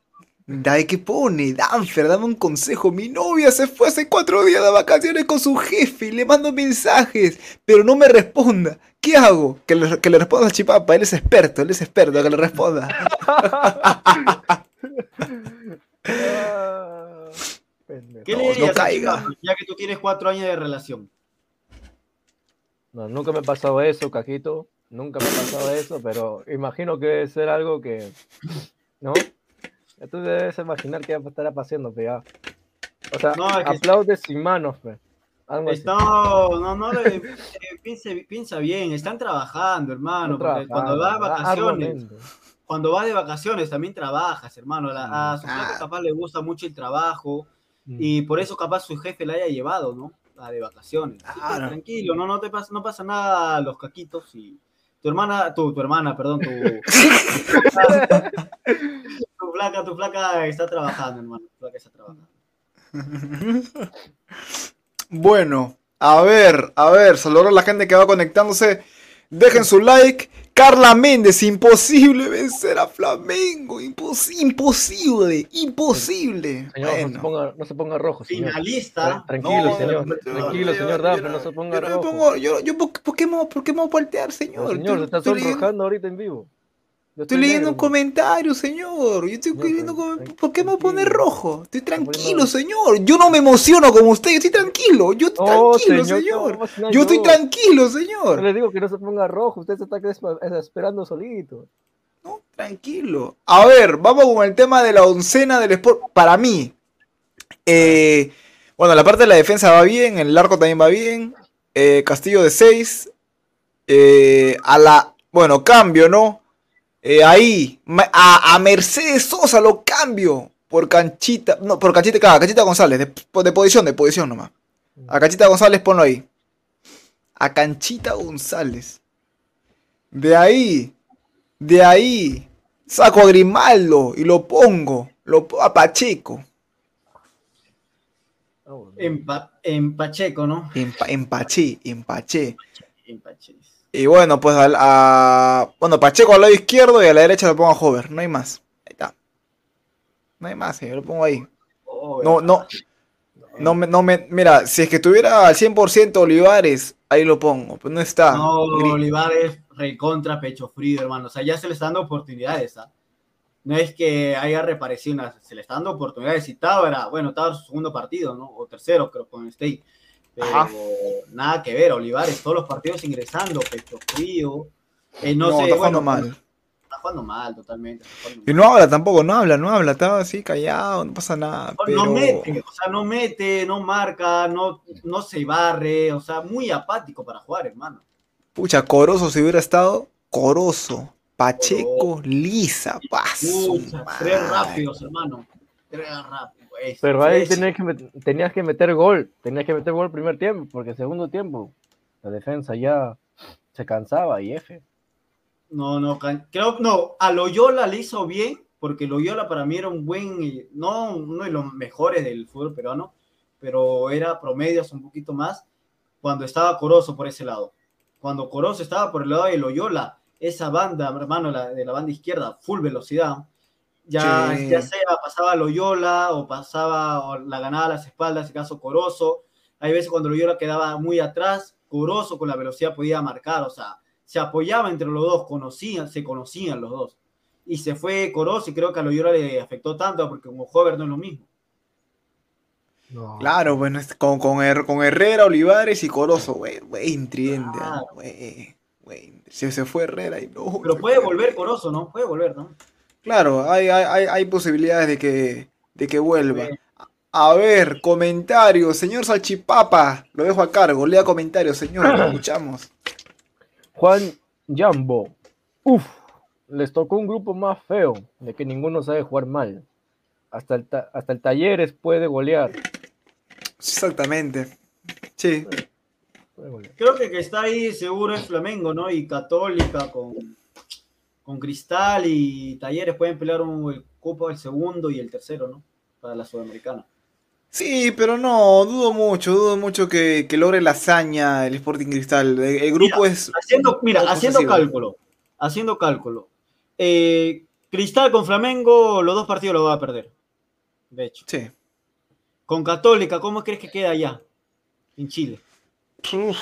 Dai, ¿qué pone? Danfer, dame un consejo. Mi novia se fue hace cuatro días de vacaciones con su jefe y le mando mensajes, pero no me responda. ¿Qué hago? Que le, que le responda a Chipapa, él es experto, él es experto, que le responda. Ah. ¿Qué No, le no dirías a caiga. Ya que tú tienes cuatro años de relación? No, nunca me ha pasado eso, Cajito. Nunca me ha pasado eso, pero imagino que debe ser algo que. ¿No? Ya Tú debes imaginar qué estará pasando, pe, ya. O sea, No, es que- aplaudes sin manos, pe. No, no, no, le- eh, piense- piensa bien, están trabajando, hermano, porque cuando vas de vacaciones, cuando vas de vacaciones también trabajas, hermano. La- a su Ah. flaca capaz le gusta mucho el trabajo Mm. y por eso capaz su jefe la haya llevado, ¿no? A de vacaciones. Que Claro. tranquilo, no, no te pasa, no pasa nada a los caquitos y tu hermana, tu, tu hermana, perdón, tu, tu flaca, tu flaca está trabajando, hermano, tu flaca está trabajando. Bueno, a ver, a ver, saludar a la gente que va conectándose. Dejen su like. Carla Méndez, imposible vencer a Flamengo. impos- imposible, imposible. Señor, no, se ponga, no se ponga rojo, señor. Finalista. Tra- Tranquilo, No, señor. Tranquilo, señor Dafne, no se ponga yo no me rojo. pongo- yo, yo, ¿por, qué me, voy- por qué me voy a voltear, señor? No, señor, se está sonrojando ahorita en vivo. Estoy leyendo un comentario, señor. Yo estoy leyendo ¿Por qué me voy a poner tranquilo. rojo? Estoy tranquilo, señor. Yo no me emociono como usted. Yo estoy tranquilo. Yo estoy tranquilo, señor, Yo estoy tranquilo, señor. le digo que no se ponga rojo, usted se está esperando solito. No, tranquilo. A ver, vamos con el tema de la oncena del Sport. Para mí, eh, bueno, la parte de la defensa va bien, el arco también va bien. eh, Castillo de 6. a la, bueno, cambio, ¿no? Eh, ahí, a, a Mercedes Sosa lo cambio por Canchita, no, por Canchita, claro, Canchita González, de, de posición, de posición nomás. A Canchita González ponlo ahí. A Canchita González. De ahí, de ahí, saco a Grimaldo y lo pongo, lo pongo a Pacheco. En, Pa- en Pacheco, ¿no? Empa- empaché, empaché. En Pacheco. Y bueno, pues al- a, bueno, Pacheco al lado izquierdo y a la derecha lo pongo a Hover, no hay más. Ahí está. No hay más, yo lo pongo ahí. No, no, no me, no me, mira, si es que tuviera al 100% Olivares, ahí lo pongo, pero no está. No, Gri- Olivares recontra pecho frío, hermano. O sea, ya se le están dando oportunidades. ¿ah? No es que haya reparecido, se le están dando oportunidades. Y Tábara, bueno, estaba su segundo partido, ¿no? O tercero, creo, con State. Pero Ajá. nada que ver, Olivares, todos los partidos ingresando, pecho frío. Eh, no, No, sé, está jugando bueno, mal. Está jugando mal, totalmente. está Y no habla tampoco, no habla, no habla, estaba así callado, no pasa nada. No, Pero... no mete, o sea, no mete, no marca, no, no se barre, o sea, muy apático para jugar, hermano. Pucha, Corozo si hubiera estado. Corozo. Pacheco, Lisa, paso. Pucha, tres rápidos, hermano. Tres rápidos. Pero ahí tenías que, met- tenías que meter gol, tenías que meter gol el primer tiempo, porque el segundo tiempo la defensa ya se cansaba y F. No, no, creo no, a Loyola le hizo bien, porque Loyola para mí era un buen, no uno de los mejores del fútbol peruano, pero era promedios un poquito más cuando estaba Corozo por ese lado. Cuando Corozo estaba por el lado de Loyola, esa banda, hermano, la, de la banda izquierda, full velocidad, ya, Sí. ya sea pasaba Loyola o pasaba o la ganaba a las espaldas, en este caso Corozo. Hay veces cuando Loyola quedaba muy atrás, Corozo con la velocidad podía marcar, o sea, se apoyaba entre los dos, conocían, se conocían los dos. Y se fue Corozo y creo que a Loyola le afectó tanto porque como Hover no es lo mismo. Claro, bueno, con, con, Her- con Herrera, Olivares y Corozo, güey, güey, Claro. güey, güey. Se, se fue Herrera y no. Pero puede volver. Corozo, ¿no? Puede volver, ¿no? Claro, hay, hay, hay, posibilidades de que, de que vuelva. Sí. A ver, comentarios, señor Salchipapa, lo dejo a cargo, lea comentarios, señor, lo escuchamos. Juan Jambo, uff, les tocó un grupo más feo, de que ninguno sabe jugar mal. Hasta el, ta- hasta el Talleres puede golear. Exactamente. Sí, Puede golear. Creo que el que está ahí seguro es Flamengo, ¿no? Y Católica con, con Cristal y Talleres pueden pelear un, el cupo el segundo y el tercero, ¿no? Para la Sudamericana. sí, pero no, dudo mucho, dudo mucho que, que logre la hazaña el Sporting Cristal. El, el grupo es... Haciendo, mira, haciendo cálculo, haciendo cálculo. Eh, Cristal con Flamengo, los dos partidos los va a perder. De hecho. Sí. Con Católica, ¿cómo crees que queda allá? En Chile. Uf,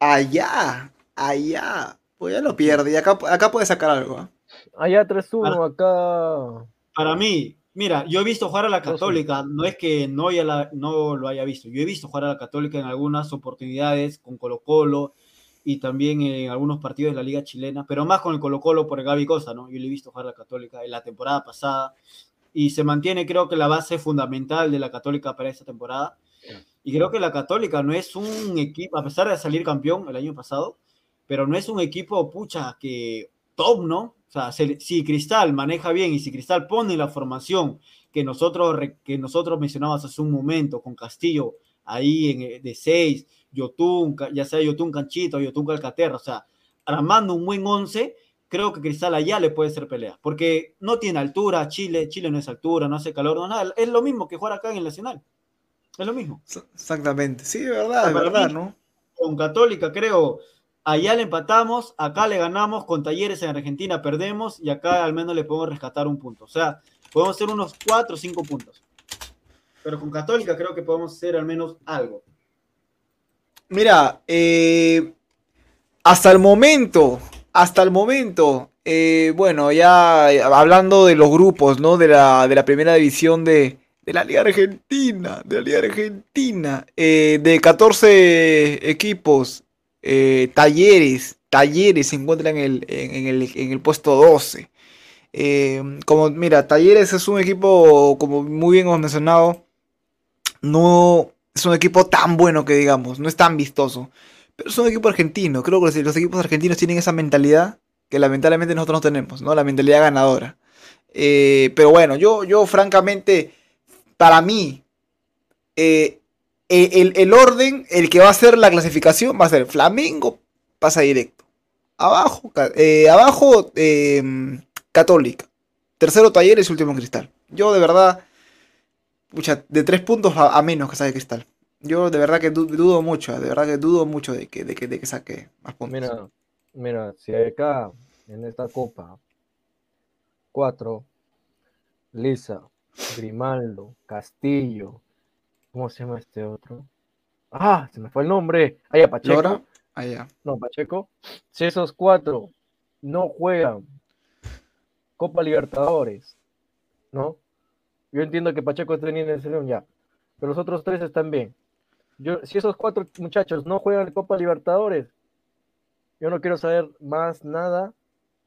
allá, allá. Pues ya lo pierde y acá, acá puede sacar algo. ¿ah? Allá 3-1, acá. Para mí, mira, yo he visto jugar a la. Católica, no es que no, ya la- no lo haya visto, yo he visto jugar a la Católica en algunas oportunidades con Colo Colo y también en algunos partidos de la Liga Chilena, pero más con el Colo Colo por el Gaby Costa, ¿no? Yo le he visto jugar a la Católica en la temporada pasada y se mantiene creo que la base fundamental de la Católica para esta temporada. Y creo que la Católica no es un equipo, a pesar de salir campeón el año pasado, pero no es un equipo, pucha, que top, ¿no? O sea, se- si Cristal maneja bien y si Cristal pone la formación que nosotros, que nosotros mencionamos hace un momento con Castillo ahí en, eh, de 6, Yotun, ya sea Yotun Canchito, Yotun Calcaterra, o sea, armando un buen 11, creo que Cristal allá le puede hacer pelea, porque no tiene altura, Chile, Chile no es altura, no hace calor, no nada, es lo mismo que jugar acá en el Nacional, es lo mismo. Exactamente. Sí, de verdad, de verdad, mí- ¿no? con Católica, creo, allá le empatamos, acá le ganamos, con Talleres en Argentina perdemos y acá al menos le podemos rescatar un punto. O sea, podemos hacer unos 4 o 5 puntos. Pero con Católica creo que podemos hacer al menos algo. Mira, eh, hasta el momento, hasta el momento, eh, bueno, ya eh, hablando de los grupos, ¿no? De la, de la primera división de, de la Liga Argentina, de la Liga Argentina, de 14 equipos, eh, Talleres, Talleres se encuentra en el, en, el, en el puesto 12. Eh, como, mira, Talleres es un equipo, como muy bien hemos mencionado, no es un equipo tan bueno que digamos, no es tan vistoso. Pero es un equipo argentino. Creo que los, equipos argentinos tienen esa mentalidad que lamentablemente nosotros no tenemos, ¿no? La mentalidad ganadora. Eh, pero bueno, yo, yo francamente, para mí, eh, el, el orden, el que va a hacer la clasificación, va a ser Flamengo, pasa directo. Abajo, eh, abajo eh, Católica. Tercero Talleres último Cristal. Yo de verdad, pucha, de tres puntos a, menos que saque Cristal. Yo de verdad que du- dudo mucho, de verdad que dudo mucho de que, de que, de que saque más puntos. Mira, mira, si acá en esta copa, cuatro, Lisa, Grimaldo, Castillo, ¿cómo se llama este otro? Ah, se me fue el nombre. Ah, ya, Pacheco. Lora, allá. No, Pacheco. Si esos cuatro no juegan Copa Libertadores, ¿no? Yo entiendo que Pacheco está teniendo el selección ya, pero los otros tres están bien. Yo, si esos cuatro muchachos no juegan Copa Libertadores, yo no quiero saber más nada,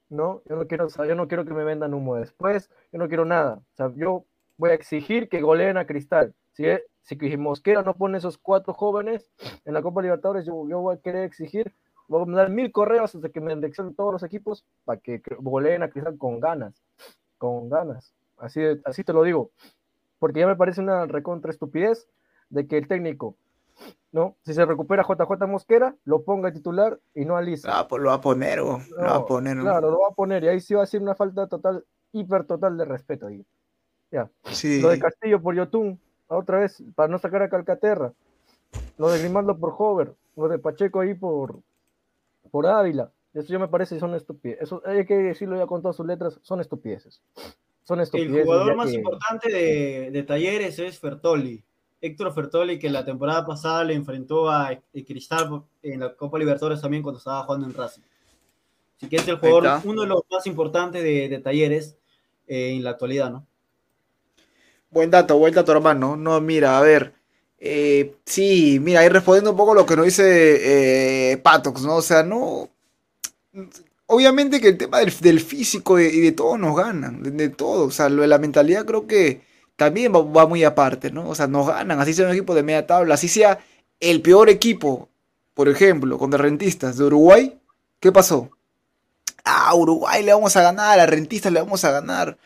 ¿no? Yo no quiero saber, yo no quiero que me vendan humo después, yo no quiero nada. O sea, yo voy a exigir que goleen a Cristal. Si, es- si Mosquera no pone esos cuatro jóvenes en la Copa Libertadores, yo, yo voy a querer exigir voy a mandar mil correos hasta que me indexen todos los equipos para que goleen a Cristal con ganas, con ganas. Así, así te lo digo. Porque ya me parece una recontra estupidez de que el técnico, ¿no? Si se recupera JJ Mosquera, lo ponga titular y no alisa. Ah, pues lo va a poner, lo va a poner. Claro, lo va a poner y ahí sí va a ser una falta total, hiper total de respeto ahí. Ya. Sí. Lo de Castillo por Yotun, otra vez, para no sacar a Calcaterra. Lo de Grimaldo por Hover, lo de Pacheco ahí por, por Ávila. Eso ya me parece son estupideces. Eso hay que decirlo ya con todas sus letras, son estupideces. Son estupideces. El jugador más importante de, de, Talleres es Fertoli. Héctor Fertoli, que la temporada pasada le enfrentó a Cristal en la Copa Libertadores también cuando estaba jugando en Racing. Así que es el jugador, uno de los más importantes de, de Talleres eh, en la actualidad, ¿no? Buen dato, buen dato, hermano. No, mira, a ver. Eh, sí, mira, ahí respondiendo un poco lo que nos dice eh, Patox, ¿no? O sea, no. Obviamente que el tema del, físico y de, todo nos ganan, de, todo. O sea, lo de la mentalidad creo que también va, muy aparte, ¿no? O sea, nos ganan, así sea un equipo de media tabla, así sea el peor equipo, por ejemplo, con de rentistas de Uruguay. ¿Qué pasó? Ah, Uruguay le vamos a ganar, a rentistas le vamos a ganar.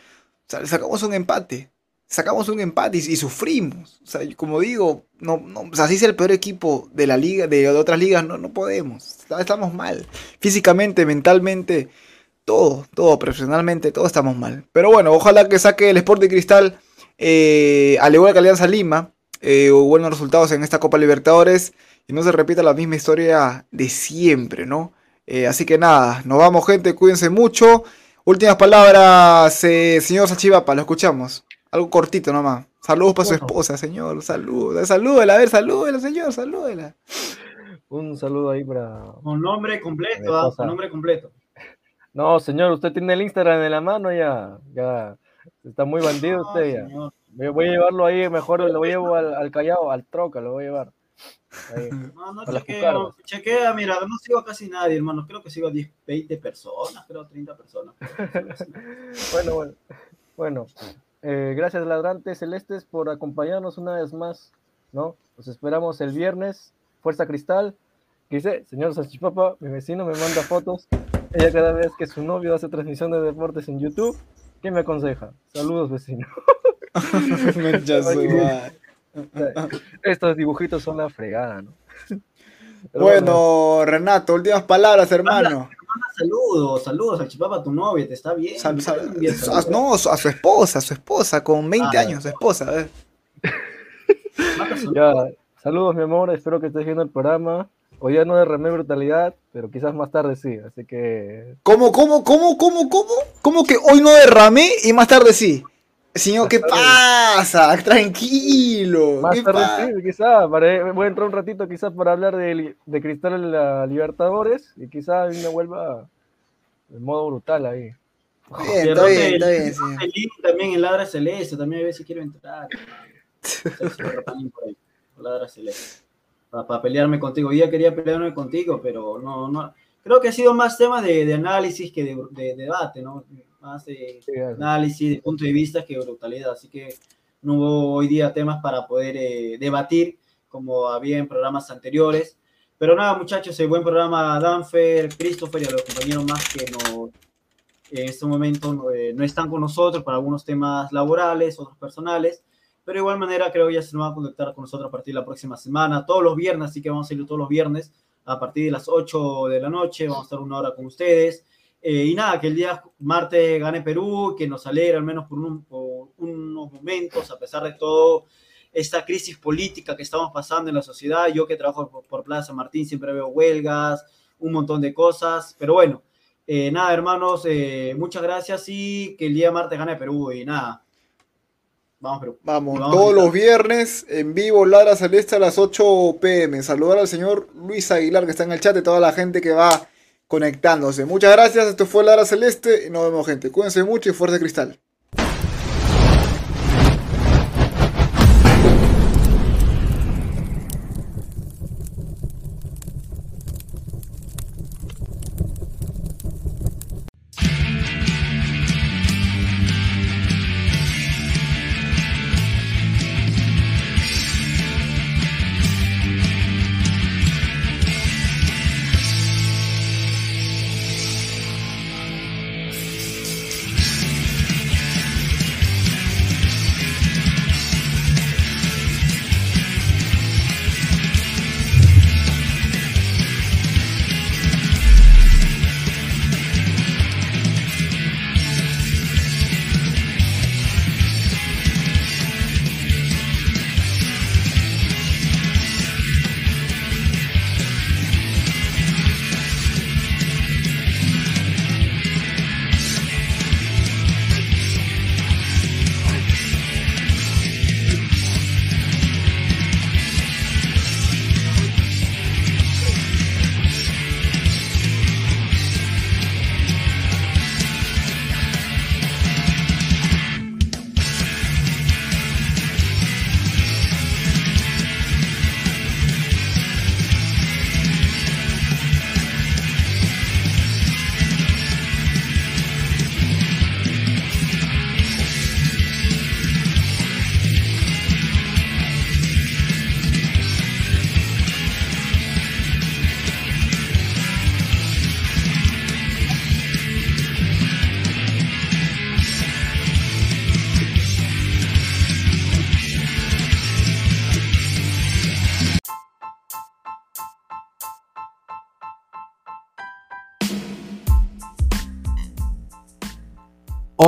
O sea, le sacamos un empate sacamos un empate y, sufrimos. O sea, como digo, no, no, o sea, si es el peor equipo de la liga, de, otras ligas, no, no podemos. Estamos mal. Físicamente, mentalmente, todo, todo, profesionalmente, todo estamos mal. Pero bueno, ojalá que saque el Sport de Cristal, eh, al igual que Alianza Lima, eh, buenos resultados en esta Copa Libertadores y no se repita la misma historia de siempre, ¿no? Eh, así que nada, nos vamos gente, cuídense mucho. Últimas palabras, señor Sachivapa, lo escuchamos. Algo cortito nomás. Saludos para su esposa, señor. Saludos. Salúdela, a ver, salúdela, señor, salúdela. Un saludo ahí para. Un nombre completo, ¿ah? Un nombre completo. No, señor, usted tiene el Instagram en la mano ya. Ya. Está muy bandido usted ya. Voy a llevarlo ahí, mejor lo llevo al, al Callao, al Troca, lo voy a llevar. no, no chequea, chequea, mira, no sigo a casi nadie, hermano. Creo que sigo a 10, 20 personas, creo 30 personas. bueno, bueno. Bueno, eh, gracias, ladrantes celestes, por acompañarnos una vez más, ¿no? Los esperamos el viernes. Fuerza Cristal. dice, señor Sanchipapa, mi vecino me manda fotos. Ella cada vez que su novio hace transmisión de deportes en YouTube, ¿qué me aconseja? Saludos, vecino. Estos dibujitos son la fregada, ¿no? bueno, Renato, últimas palabras, hermano saludos, saludos a Chipapa, tu novia, te está bien. no, a su esposa, a su esposa, con 20 ah, años, su esposa. ya, saludos, mi amor, espero que estés viendo el programa. Hoy ya no derramé brutalidad, pero quizás más tarde sí, así que. ¿Cómo, cómo, cómo, cómo, cómo? ¿Cómo que hoy no derramé y más tarde sí? Señor, ¿qué pasa? Tranquilo. Más tarde sí, quizás. Voy a entrar un ratito quizás para hablar de, de Cristal en la Libertadores y quizás me vuelva de modo brutal ahí. Bien, está bien, está bien. También en Ladra Celeste, también a veces quiero entrar. Ladra Celeste. Para, pelearme contigo. Día quería pelearme contigo, pero no, no. Creo que ha sido más tema de, de análisis que de, de debate, ¿no? Más análisis, de punto de vista que brutalidad. Así que no hubo hoy día temas para poder eh, debatir como había en programas anteriores. Pero nada, muchachos, el buen programa Danfer, Christopher y a los compañeros más que no, en este momento no, eh, no, están con nosotros para algunos temas laborales, otros personales. Pero de igual manera creo que ya se nos va a conectar con nosotros a partir de la próxima semana, todos los viernes, así que vamos a ir todos los viernes a partir de las 8 de la noche, vamos a estar una hora con ustedes. Eh, y nada, que el día martes gane Perú, que nos alegra al menos por, unos momentos, a pesar de todo esta crisis política que estamos pasando en la sociedad. Yo que trabajo por, Plaza Martín siempre veo huelgas, un montón de cosas, pero bueno, eh, nada, hermanos, eh, muchas gracias y que el día martes gane Perú y nada. Vamos, Perú. Vamos, todos los viernes en vivo, Ladra Celeste a las 8 pm. Saludar al señor Luis Aguilar que está en el chat y toda la gente que va conectándose. Muchas gracias, esto fue Lara Celeste y nos vemos gente. Cuídense mucho y fuerte cristal.